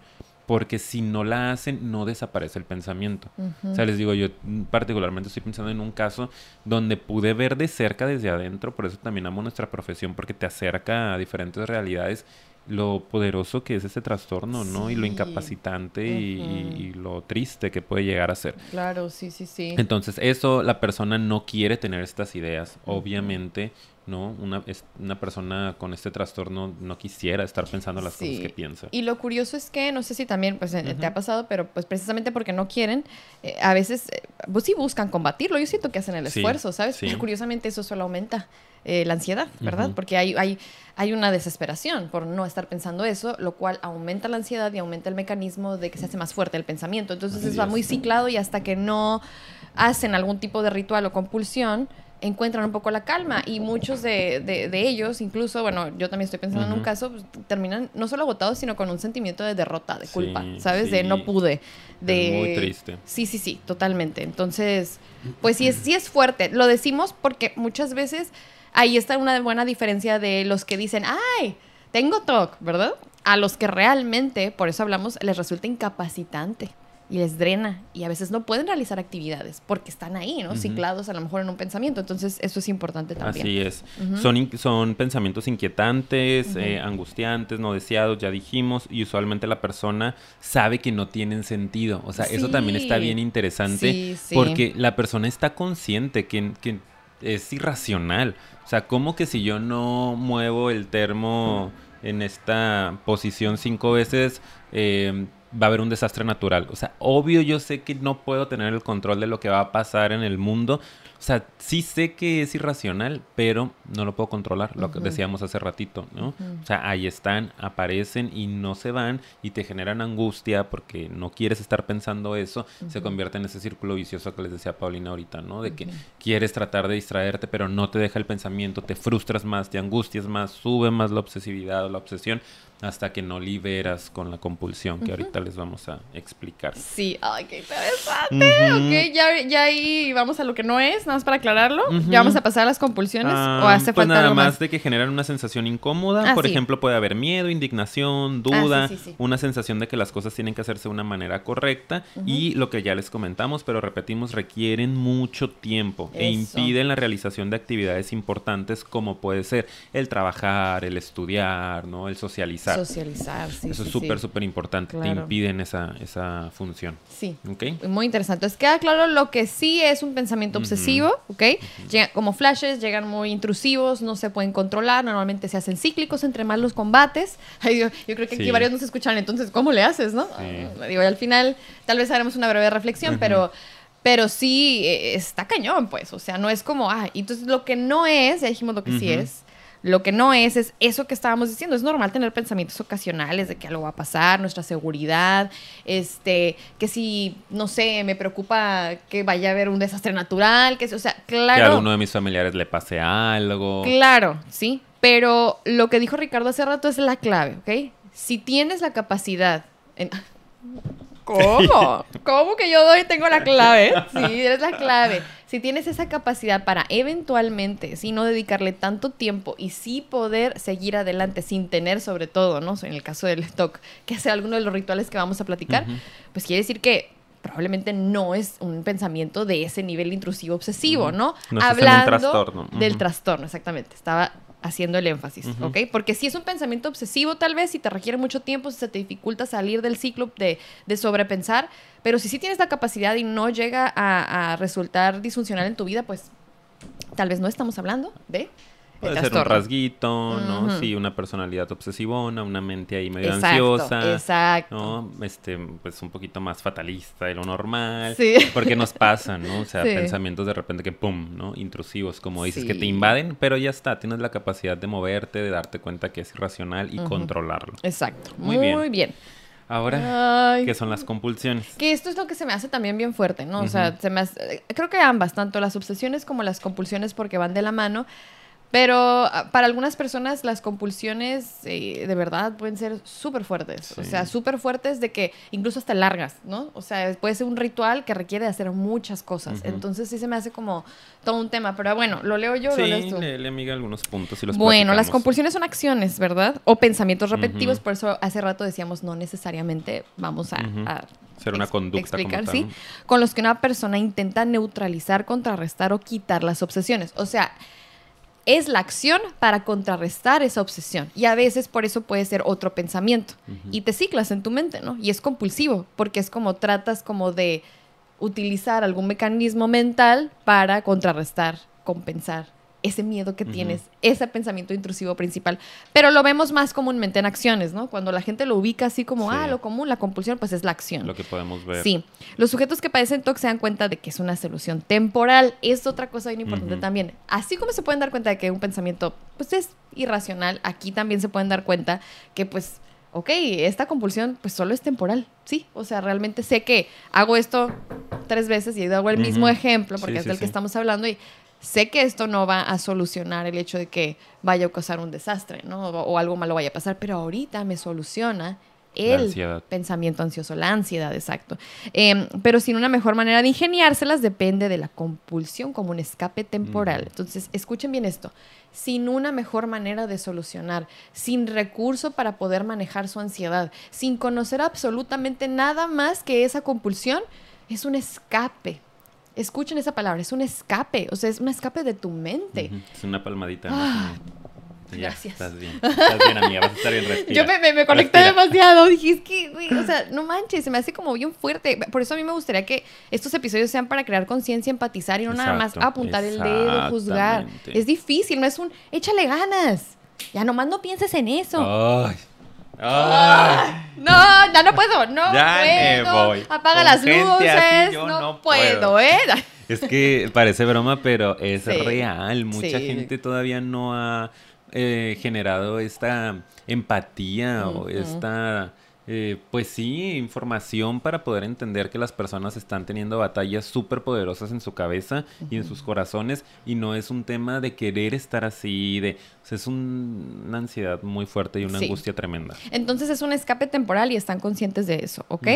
Speaker 2: porque si no la hacen, no desaparece el pensamiento. O sea, les digo, yo particularmente estoy pensando en un caso donde pude ver de cerca desde adentro, por eso también amo nuestra profesión, porque te acerca a diferentes realidades lo poderoso que es ese trastorno, ¿no? Y lo incapacitante y lo triste que puede llegar a ser.
Speaker 1: Claro, sí, sí, sí.
Speaker 2: Entonces, eso la persona no quiere tener estas ideas. Obviamente, ¿no? Una, es- una persona con este trastorno no quisiera estar pensando las
Speaker 1: Sí.
Speaker 2: cosas que piensa.
Speaker 1: Y lo curioso es que, no sé si también pues, eh, te ha pasado, pero pues precisamente porque no quieren, eh, a veces eh, pues sí buscan combatirlo. Yo siento que hacen el
Speaker 2: Sí,
Speaker 1: esfuerzo, ¿sabes?
Speaker 2: sí.
Speaker 1: Pero curiosamente eso solo aumenta eh, la ansiedad, ¿verdad? Porque hay, hay, hay una desesperación por no estar pensando eso, lo cual aumenta la ansiedad y aumenta el mecanismo de que se hace más fuerte el pensamiento. Entonces
Speaker 2: Así
Speaker 1: eso va muy ciclado y hasta que no hacen algún tipo de ritual o compulsión, encuentran un poco la calma y muchos de, de- de ellos, incluso, bueno, yo también estoy pensando en un caso, pues, terminan no solo agotados, sino con un sentimiento de derrota, de
Speaker 2: Sí,
Speaker 1: culpa, ¿sabes? De no pude. De...
Speaker 2: muy triste.
Speaker 1: Sí, sí, sí, totalmente. Entonces, pues sí es, sí es fuerte. Lo decimos porque muchas veces ahí está una buena diferencia de los que dicen, ay, tengo TOC, ¿verdad? A los que realmente, por eso hablamos, les resulta incapacitante y les drena y a veces no pueden realizar actividades porque están ahí, ¿no?
Speaker 2: Ujú.
Speaker 1: Ciclados a lo mejor en un pensamiento. Entonces, eso es importante también.
Speaker 2: Así es. Son, pensamientos inquietantes, eh, angustiantes, no deseados, ya dijimos, y usualmente la persona sabe que no tienen sentido. O sea, eso también está bien interesante
Speaker 1: Sí, sí.
Speaker 2: porque la persona está consciente que, que es irracional. O sea, como que si yo no muevo el termo en esta posición cinco veces, eh, va a haber un desastre natural. O sea, obvio yo sé que no puedo tener el control de lo que va a pasar en el mundo. O sea, sí sé que es irracional, pero no lo puedo controlar, lo que decíamos hace ratito, ¿no? O sea, ahí están, aparecen y no se van y te generan angustia porque no quieres estar pensando eso, se convierte en ese círculo vicioso que les decía Paulina ahorita, ¿no? De que quieres tratar de distraerte, pero no te deja el pensamiento, te frustras más, te angustias más, sube más la obsesividad o la obsesión hasta que no liberas con la compulsión, que ahorita les vamos a explicar.
Speaker 1: Sí, ay, qué interesante. Ok, ya, ya ahí vamos a lo que no es, nada más para aclararlo. Ya vamos a pasar a las compulsiones
Speaker 2: Ah,
Speaker 1: o hace
Speaker 2: pues
Speaker 1: falta
Speaker 2: nada
Speaker 1: algo
Speaker 2: más,
Speaker 1: más.
Speaker 2: de que generan una sensación incómoda.
Speaker 1: Ah,
Speaker 2: Por
Speaker 1: sí.
Speaker 2: ejemplo, puede haber miedo, indignación,
Speaker 1: Ah, sí,
Speaker 2: duda,
Speaker 1: sí, sí.
Speaker 2: una sensación de que las cosas tienen que hacerse de una manera correcta y lo que ya les comentamos, pero repetimos, requieren mucho tiempo e impiden la realización de actividades importantes como puede ser el trabajar, el estudiar, ¿no? El socializar.
Speaker 1: Socializar, sí.
Speaker 2: Eso
Speaker 1: sí,
Speaker 2: es súper,
Speaker 1: sí.
Speaker 2: súper importante. Te
Speaker 1: Claro.
Speaker 2: impiden esa, esa función.
Speaker 1: Sí.
Speaker 2: ¿Ok?
Speaker 1: Muy interesante. Entonces queda claro lo que sí es un pensamiento obsesivo, ¿ok? Llega- como flashes, llegan muy intrusivos, no se pueden controlar, normalmente se hacen cíclicos entre más los combates. [laughs] Ay, yo, yo creo que aquí
Speaker 2: Sí.
Speaker 1: varios nos escuchan, entonces, ¿cómo le haces, no? Ah, digo, y al final tal vez haremos una breve reflexión,
Speaker 2: Ujú.
Speaker 1: pero... Pero sí, eh, está cañón, pues. O sea, no es como, ah, entonces lo que no es, ya dijimos lo que sí es, lo que no es, es eso que estábamos diciendo. Es normal tener pensamientos ocasionales de que algo va a pasar, nuestra seguridad, este, que si, no sé, me preocupa que vaya a haber un desastre natural, que, o sea,
Speaker 2: Que a
Speaker 1: claro.
Speaker 2: alguno de mis familiares le pase algo.
Speaker 1: Claro, sí. Pero lo que dijo Ricardo hace rato es la clave, ¿ok? Si tienes la capacidad. en- ¿Cómo? [laughs] ¿Cómo que yo doy tengo la clave? Sí, eres la clave. Si tienes esa capacidad para eventualmente, si no dedicarle tanto tiempo y sí poder seguir adelante sin tener sobre todo, ¿no? En el caso del TOC, que hacer alguno de los rituales que vamos a platicar, pues quiere decir que probablemente no es un pensamiento de ese nivel intrusivo obsesivo,
Speaker 2: Ujú.
Speaker 1: ¿no?
Speaker 2: No un
Speaker 1: Hablando
Speaker 2: trastorno.
Speaker 1: del trastorno, exactamente. Estaba haciendo el énfasis. ¿ok? Porque si es un pensamiento obsesivo, tal vez, si te requiere mucho tiempo, si se te dificulta salir del ciclo de, de sobrepensar, pero si sí tienes la capacidad y no llega a, a resultar disfuncional en tu vida, pues tal vez no estamos hablando de
Speaker 2: Puede ser un rasguito, ¿no?
Speaker 1: Ujú.
Speaker 2: Sí, una personalidad obsesivona, una mente ahí medio
Speaker 1: Exacto,
Speaker 2: ansiosa.
Speaker 1: exacto.
Speaker 2: ¿no? Este, pues un poquito más fatalista de lo normal.
Speaker 1: Sí.
Speaker 2: Porque nos pasa, ¿no? O sea,
Speaker 1: Sí.
Speaker 2: pensamientos de repente que pum, ¿no? Intrusivos, como dices, que te invaden, pero ya está, tienes la capacidad de moverte, de darte cuenta que es irracional y controlarlo.
Speaker 1: Exacto.
Speaker 2: Muy
Speaker 1: Muy,
Speaker 2: bien.
Speaker 1: bien.
Speaker 2: Ahora,
Speaker 1: Ay.
Speaker 2: ¿qué son las compulsiones?
Speaker 1: Que esto es lo que se me hace también bien fuerte, ¿no? O sea, se me hace- creo que ambas, tanto las obsesiones como las compulsiones, porque van de la mano. Pero ah, para algunas personas las compulsiones eh, de verdad pueden ser súper fuertes. O sea, súper fuertes de que incluso hasta largas, ¿no? O sea, puede ser un ritual que requiere hacer muchas cosas. Entonces sí se me hace como todo un tema. Pero bueno, ¿lo leo yo
Speaker 2: Sí,
Speaker 1: lo lees tú?
Speaker 2: léele, amiga, algunos puntos y los
Speaker 1: Bueno, las compulsiones son acciones, ¿verdad? O pensamientos repetitivos, por eso hace rato decíamos no necesariamente vamos a,
Speaker 2: Ser una conducta como
Speaker 1: explicar,
Speaker 2: tal,
Speaker 1: sí,
Speaker 2: ¿no?
Speaker 1: con los que una persona intenta neutralizar, contrarrestar o quitar las obsesiones. O sea, es la acción para contrarrestar esa obsesión. Y a veces por eso puede ser otro pensamiento. Y te ciclas en tu mente, ¿no? Y es compulsivo, porque es como tratas como de utilizar algún mecanismo mental para contrarrestar, compensar ese miedo que tienes, ese pensamiento intrusivo principal. Pero lo vemos más comúnmente en acciones, ¿no? Cuando la gente lo ubica así como,
Speaker 2: Sí.
Speaker 1: ah, lo común, la compulsión, pues es la acción.
Speaker 2: Lo que podemos ver.
Speaker 1: Sí, los sujetos que padecen TOC se dan cuenta de que es una solución temporal. Es otra cosa bien importante también. Así como se pueden dar cuenta de que un pensamiento pues es irracional, aquí también se pueden dar cuenta que pues, ok, esta compulsión pues solo es temporal. Sí, o sea, realmente sé que hago esto tres veces y hago el mismo ejemplo porque
Speaker 2: Sí,
Speaker 1: es
Speaker 2: sí,
Speaker 1: del que estamos hablando y sé que esto no va a solucionar el hecho de que vaya a causar un desastre, ¿no? O, o algo malo vaya a pasar, pero ahorita me soluciona el pensamiento ansioso, la ansiedad, exacto. Em, pero sin una mejor manera de ingeniárselas depende de la compulsión como un escape temporal.
Speaker 2: Mm.
Speaker 1: Entonces, escuchen bien esto. Sin una mejor manera de solucionar, sin recurso para poder manejar su ansiedad, sin conocer absolutamente nada más que esa compulsión, es un escape. Escuchen esa palabra, es un escape, o sea, es un escape de tu mente.
Speaker 2: Es una palmadita.
Speaker 1: Ah,
Speaker 2: ya,
Speaker 1: gracias.
Speaker 2: estás bien. Estás bien, amiga. Vas a estar bien. [laughs] Respira.
Speaker 1: Yo me, me, me conecté
Speaker 2: Respira.
Speaker 1: demasiado. Dije, es que, güey, o sea, no manches, se me hace como bien fuerte. Por eso a mí me gustaría que estos episodios sean para crear conciencia, empatizar y no nada más apuntar el dedo, juzgar. Es difícil, no es un échale ganas. Ya nomás no pienses en eso.
Speaker 2: Ay. Ay.
Speaker 1: No, ya no puedo, no
Speaker 2: Ya me
Speaker 1: puedo.
Speaker 2: voy.
Speaker 1: Apaga
Speaker 2: Con
Speaker 1: las luces. no,
Speaker 2: no
Speaker 1: puedo,
Speaker 2: puedo.
Speaker 1: ¿eh?
Speaker 2: Es que parece broma, pero es
Speaker 1: Sí.
Speaker 2: real. Mucha
Speaker 1: Sí.
Speaker 2: gente todavía no ha eh, generado esta empatía o esta, eh, pues sí, información para poder entender que las personas están teniendo batallas súper poderosas en su cabeza y en sus corazones y no es un tema de querer estar así, de, o sea, es un- una ansiedad muy fuerte y una
Speaker 1: Sí.
Speaker 2: angustia tremenda.
Speaker 1: Entonces es un escape temporal y están conscientes de eso, ¿ok?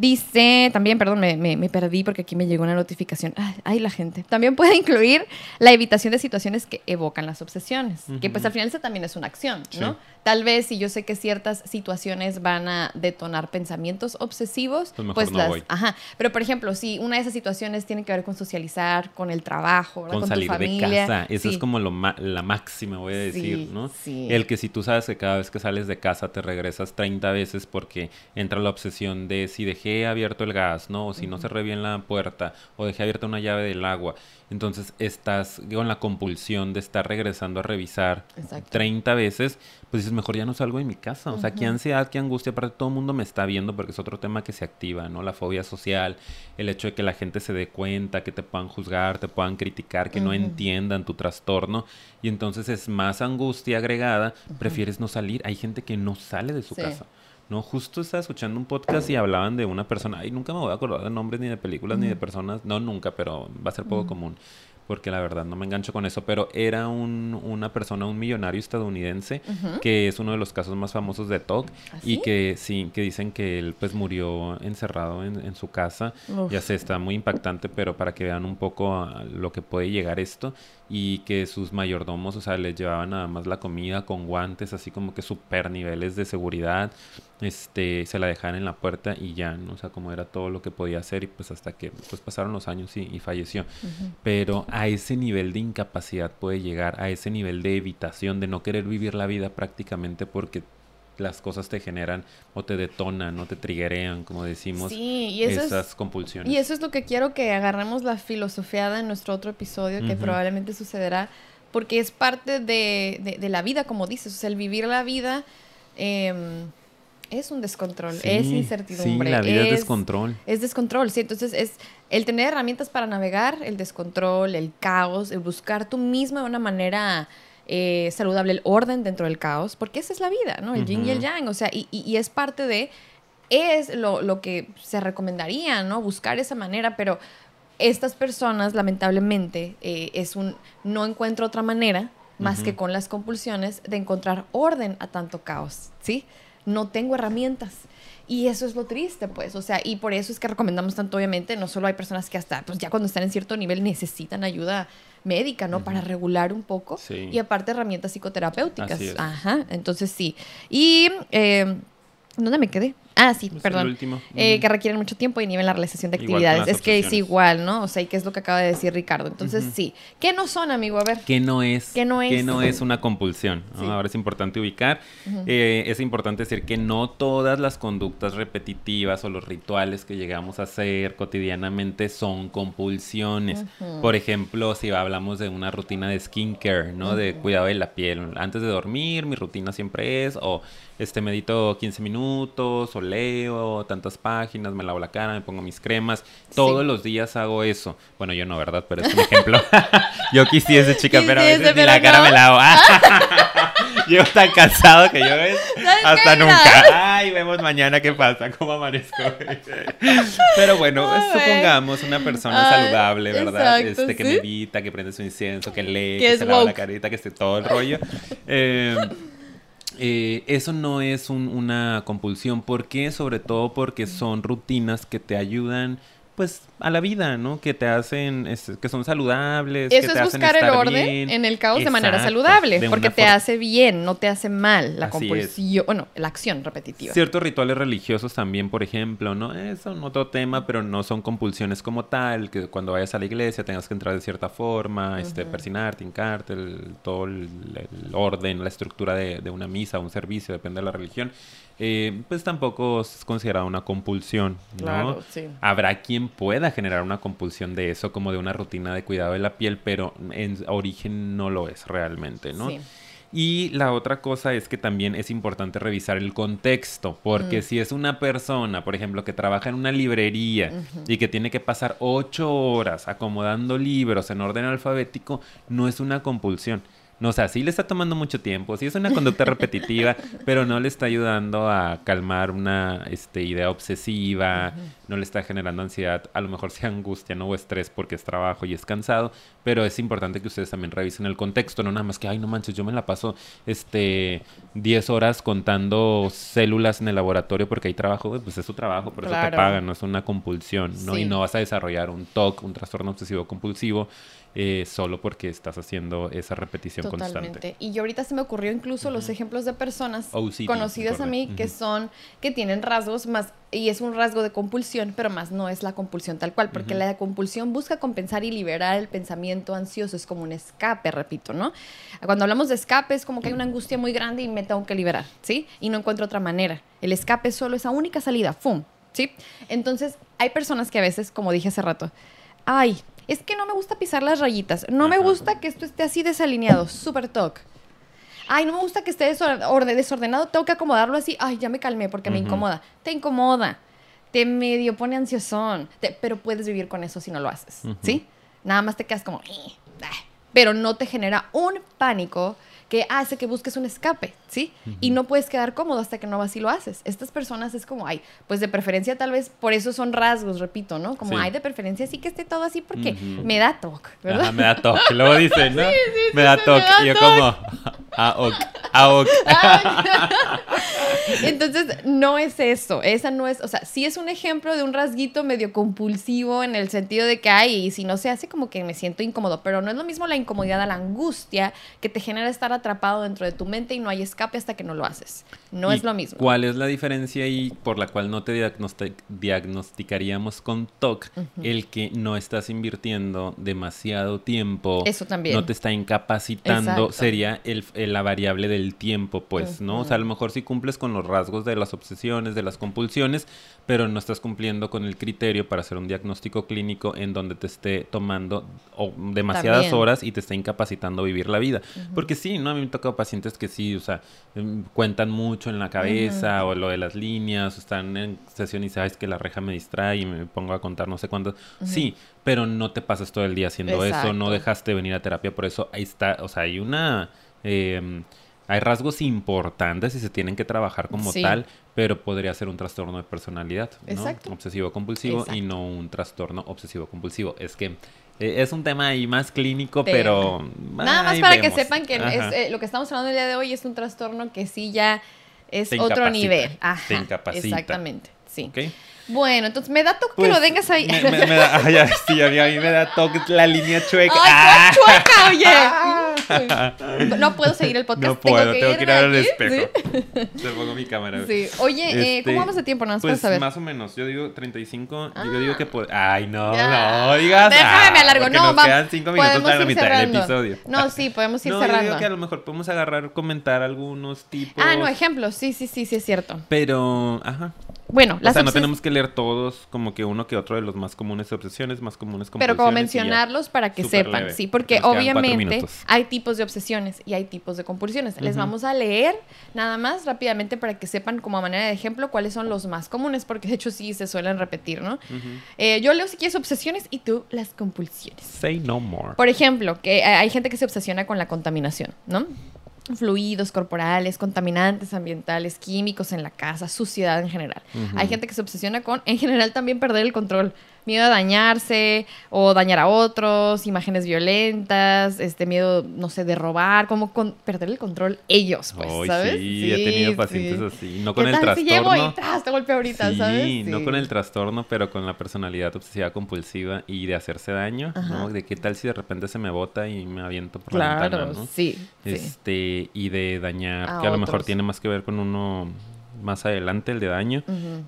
Speaker 1: Dice, también, perdón, me, me- me perdí porque aquí me llegó una notificación. Ay, ay, la gente. También puede incluir la evitación de situaciones que evocan las obsesiones, que pues al final esa también es una acción, ¿no?
Speaker 2: Sí.
Speaker 1: Tal vez si yo sé que ciertas situaciones van a detonar pensamientos obsesivos,
Speaker 2: Pues mejor
Speaker 1: pues
Speaker 2: no
Speaker 1: las...
Speaker 2: voy.
Speaker 1: Ajá, pero por ejemplo, si una de esas situaciones tiene que ver con socializar, con el trabajo, ¿verdad?
Speaker 2: con,
Speaker 1: con
Speaker 2: salir
Speaker 1: tu
Speaker 2: de casa.
Speaker 1: Sí.
Speaker 2: es como lo la máxima, voy a decir,
Speaker 1: Sí,
Speaker 2: ¿no?
Speaker 1: sí.
Speaker 2: El que si tú sabes que cada vez que sales de casa te regresas 30 veces porque entra la obsesión de si dejé abierto el gas, ¿no? O si no cerré bien la puerta o dejé abierta una llave del agua. Entonces estás con la compulsión de estar regresando a revisar
Speaker 1: Exacto.
Speaker 2: 30 veces, pues dices, mejor ya no salgo de mi casa. O sea, qué
Speaker 1: Ujú.
Speaker 2: ansiedad, qué angustia. Aparte, todo el mundo me está viendo porque es otro tema que se activa, ¿no? La fobia social, el hecho de que la gente se dé cuenta, que te puedan juzgar, te puedan criticar, que no entiendan tu trastorno. Y entonces es más angustia agregada, prefieres no salir. Hay gente que no sale de su
Speaker 1: Sí.
Speaker 2: casa. No, justo estaba escuchando un podcast y hablaban de una persona. Ay, nunca me voy a acordar de nombres ni de películas ni de personas. No, nunca, pero va a ser poco común. Porque la verdad no me engancho con eso. Pero era un- una persona, un millonario estadounidense, que es uno de los casos más famosos de TOC.
Speaker 1: ¿Ah,
Speaker 2: Y que sí, que dicen que él pues murió encerrado en, en su casa.
Speaker 1: Uf.
Speaker 2: Ya sé, está muy impactante, pero para que vean un poco a lo que puede llegar esto. Y que sus mayordomos, o sea, les llevaban nada más la comida con guantes, así como que super niveles de seguridad. Este, se la dejaban en la puerta y ya, ¿no? O sea, como era todo lo que podía hacer y pues hasta que pues pasaron los años y, y falleció. Pero a ese nivel de incapacidad puede llegar, a ese nivel de evitación, de no querer vivir la vida prácticamente porque las cosas te generan o te detonan o te triguean, como decimos,
Speaker 1: Sí, y eso es-
Speaker 2: esas compulsiones.
Speaker 1: Y eso es lo que quiero que agarremos la filosofiada en nuestro otro episodio, que probablemente sucederá, porque es parte de, de- de la vida, como dices. O sea, el vivir la vida em, es un descontrol,
Speaker 2: Sí,
Speaker 1: es incertidumbre.
Speaker 2: Sí, la vida es, descontrol.
Speaker 1: Es descontrol, sí. Entonces es el tener herramientas para navegar, el descontrol, el caos, el buscar tú mismo de una manera eh, saludable, el orden dentro del caos, porque esa es la vida, ¿no? El yin y el yang, o sea, y, y- y es parte de, es lo, lo que se recomendaría, ¿no? Buscar esa manera, pero estas personas, lamentablemente, eh, es un, no encuentro otra manera más que con las compulsiones de encontrar orden a tanto caos, ¿sí? No tengo herramientas. Y eso es lo triste, pues, o sea, y por eso es que recomendamos tanto, obviamente, no solo hay personas que hasta, pues ya cuando están en cierto nivel necesitan ayuda médica, ¿no? Para regular un poco.
Speaker 2: Sí.
Speaker 1: Y aparte herramientas psicoterapéuticas.
Speaker 2: Así es.
Speaker 1: Ajá, entonces sí. Y, eh, ¿dónde me quedé? Ah, sí,
Speaker 2: el
Speaker 1: perdón.
Speaker 2: último.
Speaker 1: Eh, que requieren mucho tiempo y nivel la realización de actividades.
Speaker 2: las
Speaker 1: Es que es igual, ¿no? O sea, y que es lo que acaba de decir Ricardo. Entonces, sí. ¿Qué no son, amigo? A ver.
Speaker 2: ¿Qué no es?
Speaker 1: ¿Qué no es?
Speaker 2: una compulsión? ¿no?
Speaker 1: Sí.
Speaker 2: Ahora es importante ubicar. Eh, es importante decir que no todas las conductas repetitivas o los rituales que llegamos a hacer cotidianamente son compulsiones. Por ejemplo, si hablamos de una rutina de skincare, ¿no? De cuidado de la piel. Antes de dormir, mi rutina siempre es, o este medito 15 minutos, o leo tantas páginas, me lavo la cara, me pongo mis cremas. Todos
Speaker 1: Sí.
Speaker 2: los días hago eso. Bueno, yo no, ¿verdad? Pero es un ejemplo. [laughs] yo quisiese, [laughs] chica, pero a veces ni la cara me lavo. [laughs] Llego tan cansado que yo ¿ves?
Speaker 1: ¿Sabes
Speaker 2: hasta nunca. Ay, vemos mañana qué pasa, cómo amanezco. Pero bueno,
Speaker 1: Ay, güey.
Speaker 2: supongamos una persona
Speaker 1: Ay,
Speaker 2: saludable, ¿verdad?
Speaker 1: exacto,
Speaker 2: este que medita, que prende su incienso, que lee,
Speaker 1: Que
Speaker 2: que,
Speaker 1: es
Speaker 2: se lava la carita, que esté todo el rollo. Eh, eh, eso no es un- una compulsión. ¿Por qué? Sobre todo porque son rutinas que te ayudan pues a la vida, ¿no? Que te hacen, es- que son saludables. que
Speaker 1: Eso
Speaker 2: te
Speaker 1: es
Speaker 2: hacen
Speaker 1: buscar el
Speaker 2: estar
Speaker 1: orden
Speaker 2: bien.
Speaker 1: en el caos de manera
Speaker 2: Exacto,
Speaker 1: saludable,
Speaker 2: de
Speaker 1: porque te hace bien, no te hace mal la
Speaker 2: Así
Speaker 1: compulsión, bueno, la acción repetitiva.
Speaker 2: Ciertos rituales religiosos también, por ejemplo, ¿no? Es un otro tema, pero no son compulsiones como tal, que cuando vayas a la iglesia tengas que entrar de cierta forma, este, persinarte, hincarte, el- todo el, el orden, la estructura de, de una misa, un servicio, depende de la religión, eh, pues tampoco es considerado una compulsión, ¿no?
Speaker 1: Claro, sí.
Speaker 2: Habrá quien pueda generar una compulsión de eso, como de una rutina de cuidado de la piel, pero en origen no lo es realmente, ¿no?
Speaker 1: Sí.
Speaker 2: Y la otra cosa es que también es importante revisar el contexto, porque
Speaker 1: Mm.
Speaker 2: si es una persona, por ejemplo, que trabaja en una librería y que tiene que pasar ocho horas acomodando libros en orden alfabético, no es una compulsión. No, o sea, sí le está tomando mucho tiempo, sí es una conducta repetitiva, [laughs] pero no le está ayudando a calmar una este, idea obsesiva, no le está generando ansiedad, a lo mejor sea angustia, no o estrés porque es trabajo y es cansado, pero es importante que ustedes también revisen el contexto, no nada más que, ay, no manches, yo me la paso este 10 horas contando células en el laboratorio porque hay trabajo, pues es su trabajo, por eso te pagan, no es una compulsión, ¿no?
Speaker 1: Sí.
Speaker 2: Y no vas a desarrollar un TOC, un trastorno obsesivo compulsivo, eh, solo porque estás haciendo esa repetición constante.
Speaker 1: Totalmente. Y yo ahorita se me ocurrió incluso los ejemplos de personas
Speaker 2: OCD,
Speaker 1: conocidas a mí que son, que tienen rasgos más, y es un rasgo de compulsión, pero más no es la compulsión tal cual, porque la compulsión busca compensar y liberar el pensamiento ansioso, es como un escape, repito, ¿no? Cuando hablamos de escape es como que hay una angustia muy grande y me tengo que liberar, ¿sí? Y no encuentro otra manera. El escape es solo esa única salida, ¡fum! ¿Sí? Entonces, hay personas que a veces, como dije hace rato, ay, es que no me gusta pisar las rayitas, no me gusta que esto esté así desalineado, súper toc. Ay, no me gusta que esté desor- orde- desordenado, tengo que acomodarlo así. Ay, ya me calmé porque me incomoda. Te incomoda, te medio pone ansiosón, te- pero puedes vivir con eso si no lo haces. ¿sí? Nada más te quedas como, "Eh, ah", pero no te genera un pánico que hace que busques un escape, ¿sí? Y no puedes quedar cómodo hasta que no vas y lo haces. Estas personas es como, ay, pues de preferencia tal vez, por eso son rasgos, repito, ¿no? Como,
Speaker 2: Sí.
Speaker 1: ay, de preferencia sí que esté todo así porque me da toque, ¿verdad?
Speaker 2: Ajá, me da toque. Luego dicen, ¿no? [laughs] me da
Speaker 1: sí, me
Speaker 2: toque.
Speaker 1: da
Speaker 2: y yo
Speaker 1: toque.
Speaker 2: como, [laughs] ah, ok, ah, ok. [laughs]
Speaker 1: Entonces, no es eso. Esa no es, o sea, sí es un ejemplo de un rasguito medio compulsivo en el sentido de que, ay, y si no se hace como que me siento incómodo, pero no es lo mismo la incomodidad a la angustia que te genera estar atrapado dentro de tu mente y no hay escape. Escape hasta que no lo haces. No
Speaker 2: ¿Y
Speaker 1: es lo mismo.
Speaker 2: ¿Cuál es la diferencia ahí por la cual no te diagnosti- diagnosticaríamos con TOC? El que no estás invirtiendo demasiado tiempo.
Speaker 1: Eso también.
Speaker 2: No te está incapacitando.
Speaker 1: Exacto.
Speaker 2: Sería el, el- la variable del tiempo, pues, ¿no? O sea, a lo mejor sí cumples con los rasgos de las obsesiones, de las compulsiones, pero no estás cumpliendo con el criterio para hacer un diagnóstico clínico en donde te esté tomando demasiadas
Speaker 1: También.
Speaker 2: horas y te está incapacitando a vivir la vida. Porque sí, ¿no? A mí me tocado pacientes que sí, o sea, cuentan mucho en la cabeza o lo de las líneas, o están en sesión y sabes que la reja me distrae y me pongo a contar no sé cuántos. Sí, pero no te pasas todo el día haciendo eso, no dejaste de venir a terapia, por eso ahí está, o sea, hay una... em, hay rasgos importantes y se tienen que trabajar como
Speaker 1: Sí.
Speaker 2: tal, pero podría ser un trastorno de personalidad, ¿no?
Speaker 1: Exacto.
Speaker 2: Obsesivo compulsivo y no un trastorno obsesivo compulsivo. Es que eh, es un tema ahí más clínico,
Speaker 1: Pero-
Speaker 2: pero...
Speaker 1: Nada más para
Speaker 2: vemos.
Speaker 1: que sepan que es, eh, lo que estamos hablando el día de hoy es un trastorno que sí ya es
Speaker 2: Te
Speaker 1: otro nivel.
Speaker 2: te
Speaker 1: Ajá,
Speaker 2: incapacita.
Speaker 1: Exactamente, sí.
Speaker 2: ¿Ok?
Speaker 1: Bueno, entonces me da toque
Speaker 2: Pues,
Speaker 1: que lo tengas ahí.
Speaker 2: Me, me- me da, [laughs] ay, ay, sí, a mí, a mí me da toque la línea [laughs] chueca.
Speaker 1: ¡Ay,
Speaker 2: ¡Ah!
Speaker 1: chueca, oye! [laughs] No puedo seguir el podcast.
Speaker 2: No puedo, tengo que ir
Speaker 1: irme
Speaker 2: al
Speaker 1: aquí,
Speaker 2: espejo. Te [laughs] pongo mi cámara.
Speaker 1: Sí. Sí. Oye, eh,
Speaker 2: Este,
Speaker 1: ¿cómo vamos de tiempo? Más
Speaker 2: Pues
Speaker 1: para saber.
Speaker 2: más o menos, yo digo 35,
Speaker 1: Ah.
Speaker 2: yo digo que. Ay, no, no digas.
Speaker 1: Déjame,
Speaker 2: ah,
Speaker 1: me alargo.
Speaker 2: porque
Speaker 1: No,
Speaker 2: nos
Speaker 1: va-
Speaker 2: quedan 5 minutos para la
Speaker 1: ir
Speaker 2: mitad del
Speaker 1: cerrando.
Speaker 2: episodio.
Speaker 1: No, sí, podemos ir
Speaker 2: no, yo
Speaker 1: cerrando.
Speaker 2: digo que a lo mejor podemos agarrar, comentar algunos tipos.
Speaker 1: Ah, no, ejemplos. Sí, sí, sí, sí, es cierto.
Speaker 2: Pero, ajá.
Speaker 1: Bueno,
Speaker 2: O
Speaker 1: las
Speaker 2: sea, no tenemos que leer todos como que uno que otro de los más comunes obsesiones, más comunes
Speaker 1: Pero como
Speaker 2: y ya.
Speaker 1: mencionarlos para que sepan,
Speaker 2: leve,
Speaker 1: sí,
Speaker 2: porque
Speaker 1: obviamente hay tipos de obsesiones y hay tipos de compulsiones. Les vamos a leer nada más rápidamente para que sepan como a manera de ejemplo cuáles son los más comunes, porque de hecho sí se suelen repetir, ¿no? Eh, yo leo si quieres obsesiones y tú las compulsiones.
Speaker 2: Say no more.
Speaker 1: Por ejemplo, que eh, hay gente que se obsesiona con la contaminación, ¿no? Fluidos corporales, contaminantes ambientales, químicos en la casa, suciedad en general. Hay gente que se obsesiona con, en general, también perder el control. Miedo a dañarse o dañar a otros, imágenes violentas, este miedo, no sé, de robar, como con perder el control ellos, pues, ¿sabes?
Speaker 2: sí, he tenido pacientes así. No con
Speaker 1: ¿Qué
Speaker 2: el
Speaker 1: tal si llevo y
Speaker 2: trastorno.
Speaker 1: tras, te golpeo ahorita,
Speaker 2: sí,
Speaker 1: ¿sabes?
Speaker 2: no con el trastorno, pero con la personalidad obsesiva compulsiva y de hacerse daño,
Speaker 1: Ajá.
Speaker 2: ¿no? De qué tal si de repente se me bota y me aviento por la
Speaker 1: Claro,
Speaker 2: ventana, ¿no?
Speaker 1: sí, sí.
Speaker 2: Este, y de dañar,
Speaker 1: A
Speaker 2: que a lo mejor tiene más que ver con uno más adelante, el de daño,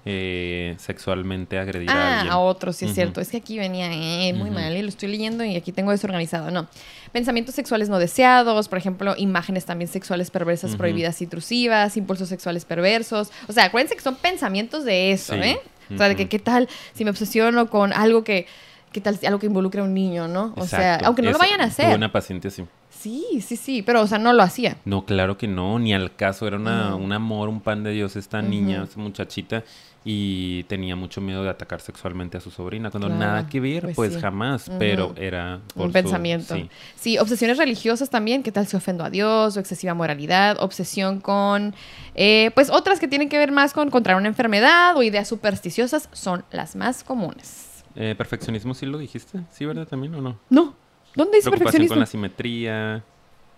Speaker 2: eh, sexualmente agredir a
Speaker 1: Ah,
Speaker 2: alguien.
Speaker 1: a otros, sí es cierto. Es que aquí venía eh, muy mal y lo estoy leyendo y aquí tengo desorganizado. No. Pensamientos sexuales no deseados, por ejemplo, imágenes también sexuales perversas, prohibidas, intrusivas, impulsos sexuales perversos. O sea, acuérdense que son pensamientos de eso,
Speaker 2: Sí.
Speaker 1: ¿eh? O sea, de que qué tal si me obsesiono con algo que, qué tal si algo que involucre a un niño, ¿no? O sea, aunque no lo vayan a
Speaker 2: tuve
Speaker 1: hacer.
Speaker 2: una paciente así.
Speaker 1: Sí, sí, sí, pero o sea, no lo hacía.
Speaker 2: No, claro que no, ni al caso. Era una, un amor, un pan de Dios esta niña, esta muchachita, y tenía mucho miedo de atacar sexualmente a su sobrina, cuando
Speaker 1: Claro,
Speaker 2: nada que ver,
Speaker 1: pues
Speaker 2: pues,
Speaker 1: sí.
Speaker 2: jamás, pero era por
Speaker 1: un
Speaker 2: su-
Speaker 1: pensamiento.
Speaker 2: sí.
Speaker 1: Sí. obsesiones religiosas también, qué tal si ofendo a Dios o excesiva moralidad, obsesión con, eh, pues otras que tienen que ver más con contra una enfermedad o ideas supersticiosas son las más comunes.
Speaker 2: Eh, perfeccionismo, sí lo dijiste, sí, ¿verdad? También o no.
Speaker 1: No, ¿dónde dice
Speaker 2: Preocupación
Speaker 1: perfeccionismo?
Speaker 2: con la simetría,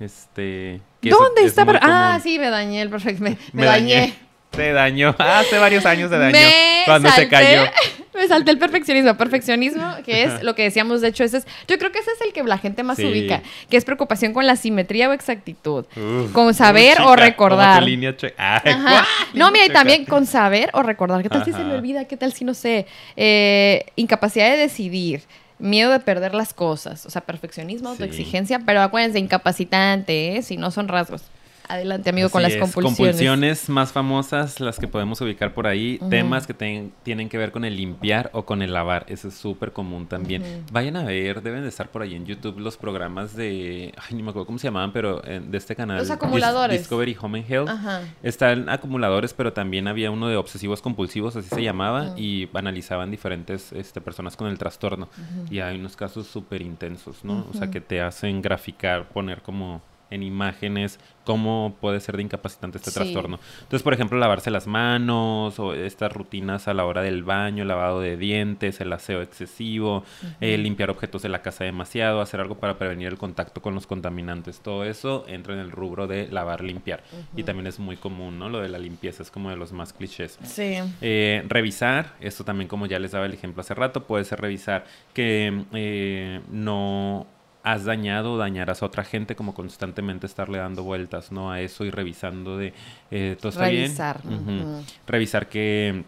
Speaker 2: este...
Speaker 1: ¿Dónde
Speaker 2: es
Speaker 1: está? per- Ah, sí, me dañé el perfecto. Me, [laughs]
Speaker 2: dañé.
Speaker 1: dañé.
Speaker 2: Se dañó. [laughs] Hace varios años se dañó.
Speaker 1: Me
Speaker 2: cuando se
Speaker 1: salté-
Speaker 2: cayó. [laughs]
Speaker 1: Me salté el perfeccionismo. Perfeccionismo, que es lo que decíamos, de hecho, ese es, yo creo que ese es el que la gente más
Speaker 2: Sí.
Speaker 1: ubica, que es preocupación con la simetría o exactitud.
Speaker 2: Uf,
Speaker 1: Con saber
Speaker 2: chica,
Speaker 1: o recordar.
Speaker 2: línea Ay,
Speaker 1: Ajá.
Speaker 2: ¿cuál
Speaker 1: No, mira, y también con saber o recordar. ¿Qué tal si se me olvida? ¿Qué tal si no sé? Eh, incapacidad de decidir. Miedo de perder las cosas. O sea, perfeccionismo,
Speaker 2: Sí.
Speaker 1: autoexigencia. Pero acuérdense, incapacitante, ¿eh? Si no son rasgos. Adelante, amigo, con
Speaker 2: Así
Speaker 1: las
Speaker 2: es,
Speaker 1: compulsiones.
Speaker 2: Compulsiones más famosas, las que podemos ubicar por ahí.
Speaker 1: Ujú.
Speaker 2: Temas que tienen que ver con el limpiar o con el lavar. Eso es súper común también.
Speaker 1: Ujú.
Speaker 2: Vayan a ver, deben de estar por ahí en YouTube los programas de... Ay, ni me acuerdo cómo se llamaban, pero eh, de este canal.
Speaker 1: Los
Speaker 2: Dis-
Speaker 1: acumuladores.
Speaker 2: Discovery Home and Health.
Speaker 1: Ajá.
Speaker 2: Están acumuladores, pero también había uno de obsesivos compulsivos, así se llamaba,
Speaker 1: Ujú.
Speaker 2: y analizaban diferentes este, personas con el trastorno. Y hay unos casos súper intensos, ¿no? O sea, que te hacen graficar, poner como en imágenes cómo puede ser de incapacitante este
Speaker 1: Sí.
Speaker 2: trastorno. Entonces, por ejemplo, lavarse las manos o estas rutinas a la hora del baño, lavado de dientes, el aseo excesivo, eh, limpiar objetos de la casa demasiado, hacer algo para prevenir el contacto con los contaminantes. Todo eso entra en el rubro de lavar, limpiar. Y también es muy común, ¿no? Lo de la limpieza es como de los más clichés.
Speaker 1: Sí.
Speaker 2: Eh, revisar, esto también como ya les daba el ejemplo hace rato, puede ser revisar que eh, no has dañado o dañarás a otra gente como constantemente estarle dando vueltas, ¿no? A eso y revisando de, eh, ¿todo está
Speaker 1: Revisar,
Speaker 2: bien? Revisar que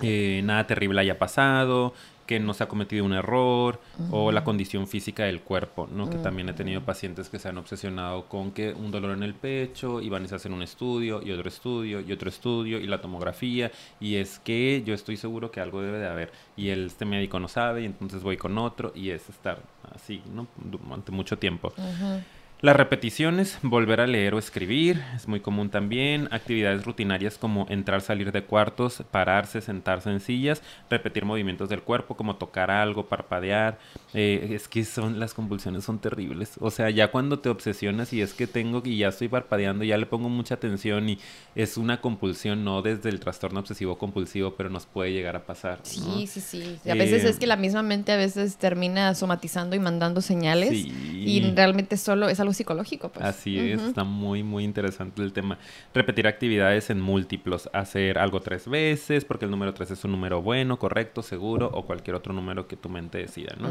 Speaker 2: eh, nada terrible haya pasado, que no se ha cometido un error o la condición física del cuerpo, ¿no? Que también he tenido pacientes que se han obsesionado con que un dolor en el pecho y van y se hacen un estudio y otro estudio y otro estudio y la tomografía y es que yo estoy seguro que algo debe de haber y el, este médico no sabe y entonces voy con otro y es estar así, ¿no? Durante mucho tiempo. Las repeticiones, volver a leer o escribir, es muy común también. Actividades rutinarias como entrar, salir de cuartos, pararse, sentarse en sillas, repetir movimientos del cuerpo como tocar algo, parpadear. Eh, es que son las convulsiones son terribles. O sea, ya cuando te obsesionas y es que tengo y ya estoy parpadeando, ya le pongo mucha atención y es una compulsión, no desde el trastorno obsesivo compulsivo, pero nos puede llegar a pasar. ¿no?
Speaker 1: Sí, sí, sí. A veces
Speaker 2: Eh,
Speaker 1: es que la misma mente a veces termina somatizando y mandando señales
Speaker 2: Sí.
Speaker 1: y realmente solo es algo psicológico, pues.
Speaker 2: Así es, está muy, muy interesante el tema. Repetir actividades en múltiplos, hacer algo tres veces, porque el número tres es un número bueno, correcto, seguro, o cualquier otro número que tu mente decida, ¿no?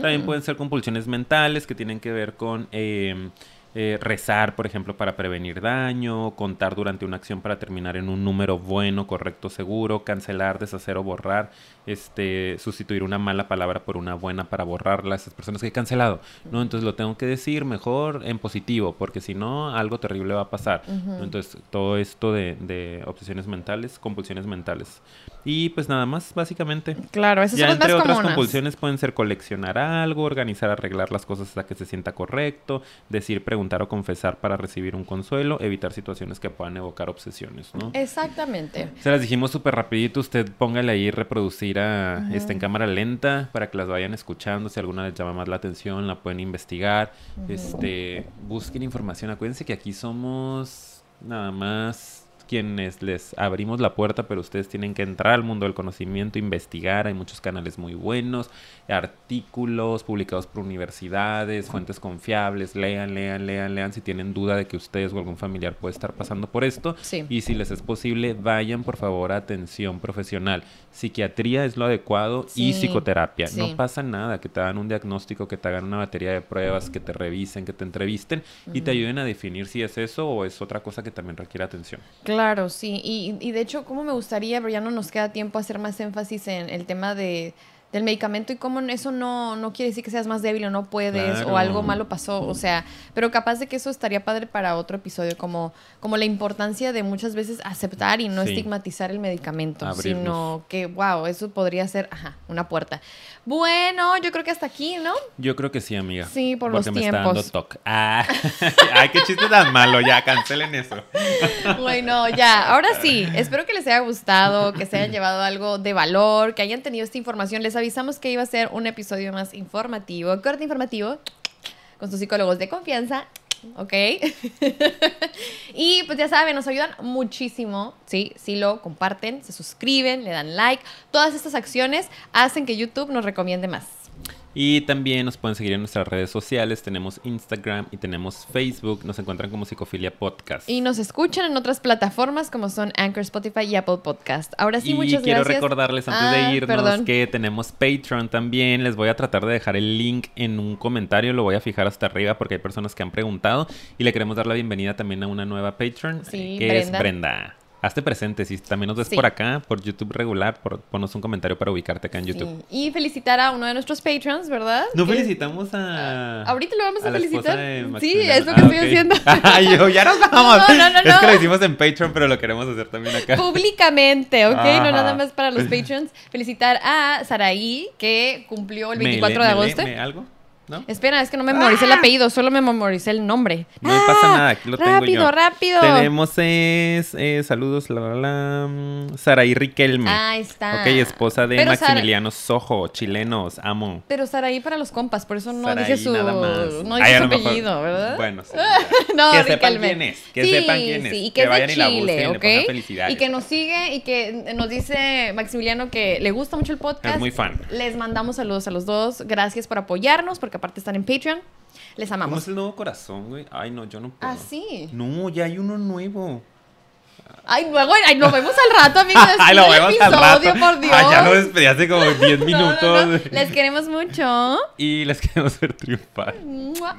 Speaker 2: También pueden ser compulsiones mentales que tienen que ver con eh, eh, rezar, por ejemplo, para prevenir daño, contar durante una acción para terminar en un número bueno, correcto, seguro, cancelar, deshacer o borrar, este, sustituir una mala palabra por una buena para borrarla, esas personas que he cancelado, ¿no? Entonces lo tengo que decir mejor en positivo, porque si no, algo terrible va a pasar. ¿no? Entonces, todo esto de, de obsesiones mentales, compulsiones mentales. Y pues nada más, básicamente.
Speaker 1: Claro, esas
Speaker 2: Ya
Speaker 1: son
Speaker 2: entre
Speaker 1: más
Speaker 2: otras
Speaker 1: comunes.
Speaker 2: compulsiones pueden ser coleccionar algo, organizar, arreglar las cosas hasta que se sienta correcto, decir, preguntar o confesar para recibir un consuelo, evitar situaciones que puedan evocar obsesiones, ¿no?
Speaker 1: Exactamente.
Speaker 2: Se las dijimos súper rapidito, usted póngale ahí reproducir a, este, en cámara lenta para que las vayan escuchando, si alguna les llama más la atención, la pueden investigar, este, busquen información, acuérdense que aquí somos nada más quienes les abrimos la puerta, pero ustedes tienen que entrar al mundo del conocimiento, investigar, hay muchos canales muy buenos, artículos publicados por universidades, fuentes confiables, lean, lean, lean, lean, si tienen duda de que ustedes o algún familiar puede estar pasando por esto,
Speaker 1: Sí.
Speaker 2: y si les es posible, vayan por favor a atención profesional. Psiquiatría es lo adecuado y psicoterapia.
Speaker 1: sí.
Speaker 2: No pasa nada, que te hagan un diagnóstico, que te hagan una batería de pruebas, que te revisen, que te entrevisten y te ayuden a definir si es eso o es otra cosa que también requiere atención.
Speaker 1: Claro, sí. Y, y de hecho, como me gustaría, pero ya no nos queda tiempo, hacer más énfasis en el tema de, del medicamento y cómo eso no, no quiere decir que seas más débil o no puedes
Speaker 2: Claro.
Speaker 1: o algo malo pasó. O sea, pero capaz de que eso estaría padre para otro episodio, como, como la importancia de muchas veces aceptar y no
Speaker 2: Sí.
Speaker 1: estigmatizar el medicamento,
Speaker 2: Abrirnos.
Speaker 1: sino que, wow, eso podría ser, ajá, una puerta. Bueno, yo creo que hasta aquí, ¿no?
Speaker 2: Yo creo que sí, amiga.
Speaker 1: Sí, por
Speaker 2: Porque
Speaker 1: los
Speaker 2: me está dando
Speaker 1: tiempos.
Speaker 2: toque. Ah. [laughs] Ay, qué chiste tan malo. Ya, cancelen eso.
Speaker 1: Bueno, ya, ahora sí, espero que les haya gustado, que se hayan [laughs] llevado algo de valor, que hayan tenido esta información. Les avisamos que iba a ser un episodio más informativo, corte informativo, con sus psicólogos de confianza, ¿ok? [laughs] y pues ya saben, nos ayudan muchísimo, ¿sí? Si lo comparten, se suscriben, le dan like. Todas estas acciones hacen que YouTube nos recomiende más.
Speaker 2: Y también nos pueden seguir en nuestras redes sociales. Tenemos Instagram y tenemos Facebook. Nos encuentran como Psicofilia Podcast.
Speaker 1: Y nos escuchan en otras plataformas como son Anchor, Spotify y Apple Podcast. Ahora sí,
Speaker 2: y
Speaker 1: muchas
Speaker 2: quiero
Speaker 1: gracias.
Speaker 2: recordarles antes
Speaker 1: Ah,
Speaker 2: de irnos
Speaker 1: perdón.
Speaker 2: que tenemos Patreon también. Les voy a tratar de dejar el link en un comentario. Lo voy a fijar hasta arriba porque hay personas que han preguntado. Y le queremos dar la bienvenida también a una nueva Patreon.
Speaker 1: Sí,
Speaker 2: eh, que
Speaker 1: Brenda.
Speaker 2: es Brenda. Hazte presente. Si también nos ves
Speaker 1: Sí.
Speaker 2: por acá, por YouTube regular, por, ponos un comentario para ubicarte acá en YouTube.
Speaker 1: Sí. Y felicitar a uno de nuestros patrons, ¿verdad?
Speaker 2: No
Speaker 1: Que-
Speaker 2: felicitamos a.
Speaker 1: Ahorita lo vamos a,
Speaker 2: esposa
Speaker 1: felicitar. Sí, es lo que
Speaker 2: Ah,
Speaker 1: estoy
Speaker 2: ok.
Speaker 1: haciendo. [laughs]
Speaker 2: Ah, yo, ya nos vamos.
Speaker 1: No, no, no,
Speaker 2: Es que lo hicimos en Patreon, pero lo queremos hacer también acá.
Speaker 1: Públicamente, ¿ok?
Speaker 2: Ajá.
Speaker 1: No nada más para los patrons. Felicitar a Saraí, que cumplió el 24
Speaker 2: Me-
Speaker 1: de
Speaker 2: me-
Speaker 1: agosto.
Speaker 2: me- ¿Algo? ¿No?
Speaker 1: Espera, es que no me memoricé el apellido, solo me memoricé el nombre.
Speaker 2: No pasa nada, aquí lo tengo
Speaker 1: rápido,
Speaker 2: yo.
Speaker 1: rápido.
Speaker 2: Tenemos es, eh, saludos, la, la, la, mm, Saraí Riquelme.
Speaker 1: Ahí está.
Speaker 2: Ok, esposa de
Speaker 1: Pero Sara-
Speaker 2: Maximiliano Sojo, chilenos, amo.
Speaker 1: Pero Saraí para los compas, por eso no
Speaker 2: Saraí
Speaker 1: dije su,
Speaker 2: nada más.
Speaker 1: no
Speaker 2: Ay,
Speaker 1: dije su
Speaker 2: mejor-
Speaker 1: apellido, ¿verdad?
Speaker 2: Bueno, sí. [laughs]
Speaker 1: no,
Speaker 2: Que sepan quién es, que
Speaker 1: Sí,
Speaker 2: sepan quién es,
Speaker 1: Sí, y
Speaker 2: que
Speaker 1: que,
Speaker 2: vayan
Speaker 1: es
Speaker 2: y la
Speaker 1: de
Speaker 2: busquen y
Speaker 1: Chile,
Speaker 2: le
Speaker 1: ¿ok?
Speaker 2: pongan felicidades.
Speaker 1: Y que nos sigue y que nos dice Maximiliano que le gusta mucho el podcast.
Speaker 2: Es muy fan.
Speaker 1: Les mandamos saludos a los dos. Gracias por apoyarnos, porque aparte están en Patreon. Les
Speaker 2: ¿Cómo
Speaker 1: amamos.
Speaker 2: es el nuevo corazón, güey? Ay, no, yo no puedo.
Speaker 1: Ah, sí.
Speaker 2: No, ya hay uno nuevo.
Speaker 1: Ay, luego, ay, nos vemos al rato, [laughs] amigos.
Speaker 2: Ay, lo vemos al rato.
Speaker 1: episodio, por Dios.
Speaker 2: Ay, ya lo despedí hace como 10 [laughs]
Speaker 1: No, no,
Speaker 2: minutos.
Speaker 1: no. Les queremos mucho.
Speaker 2: Y les queremos ver triunfar.
Speaker 1: Mua.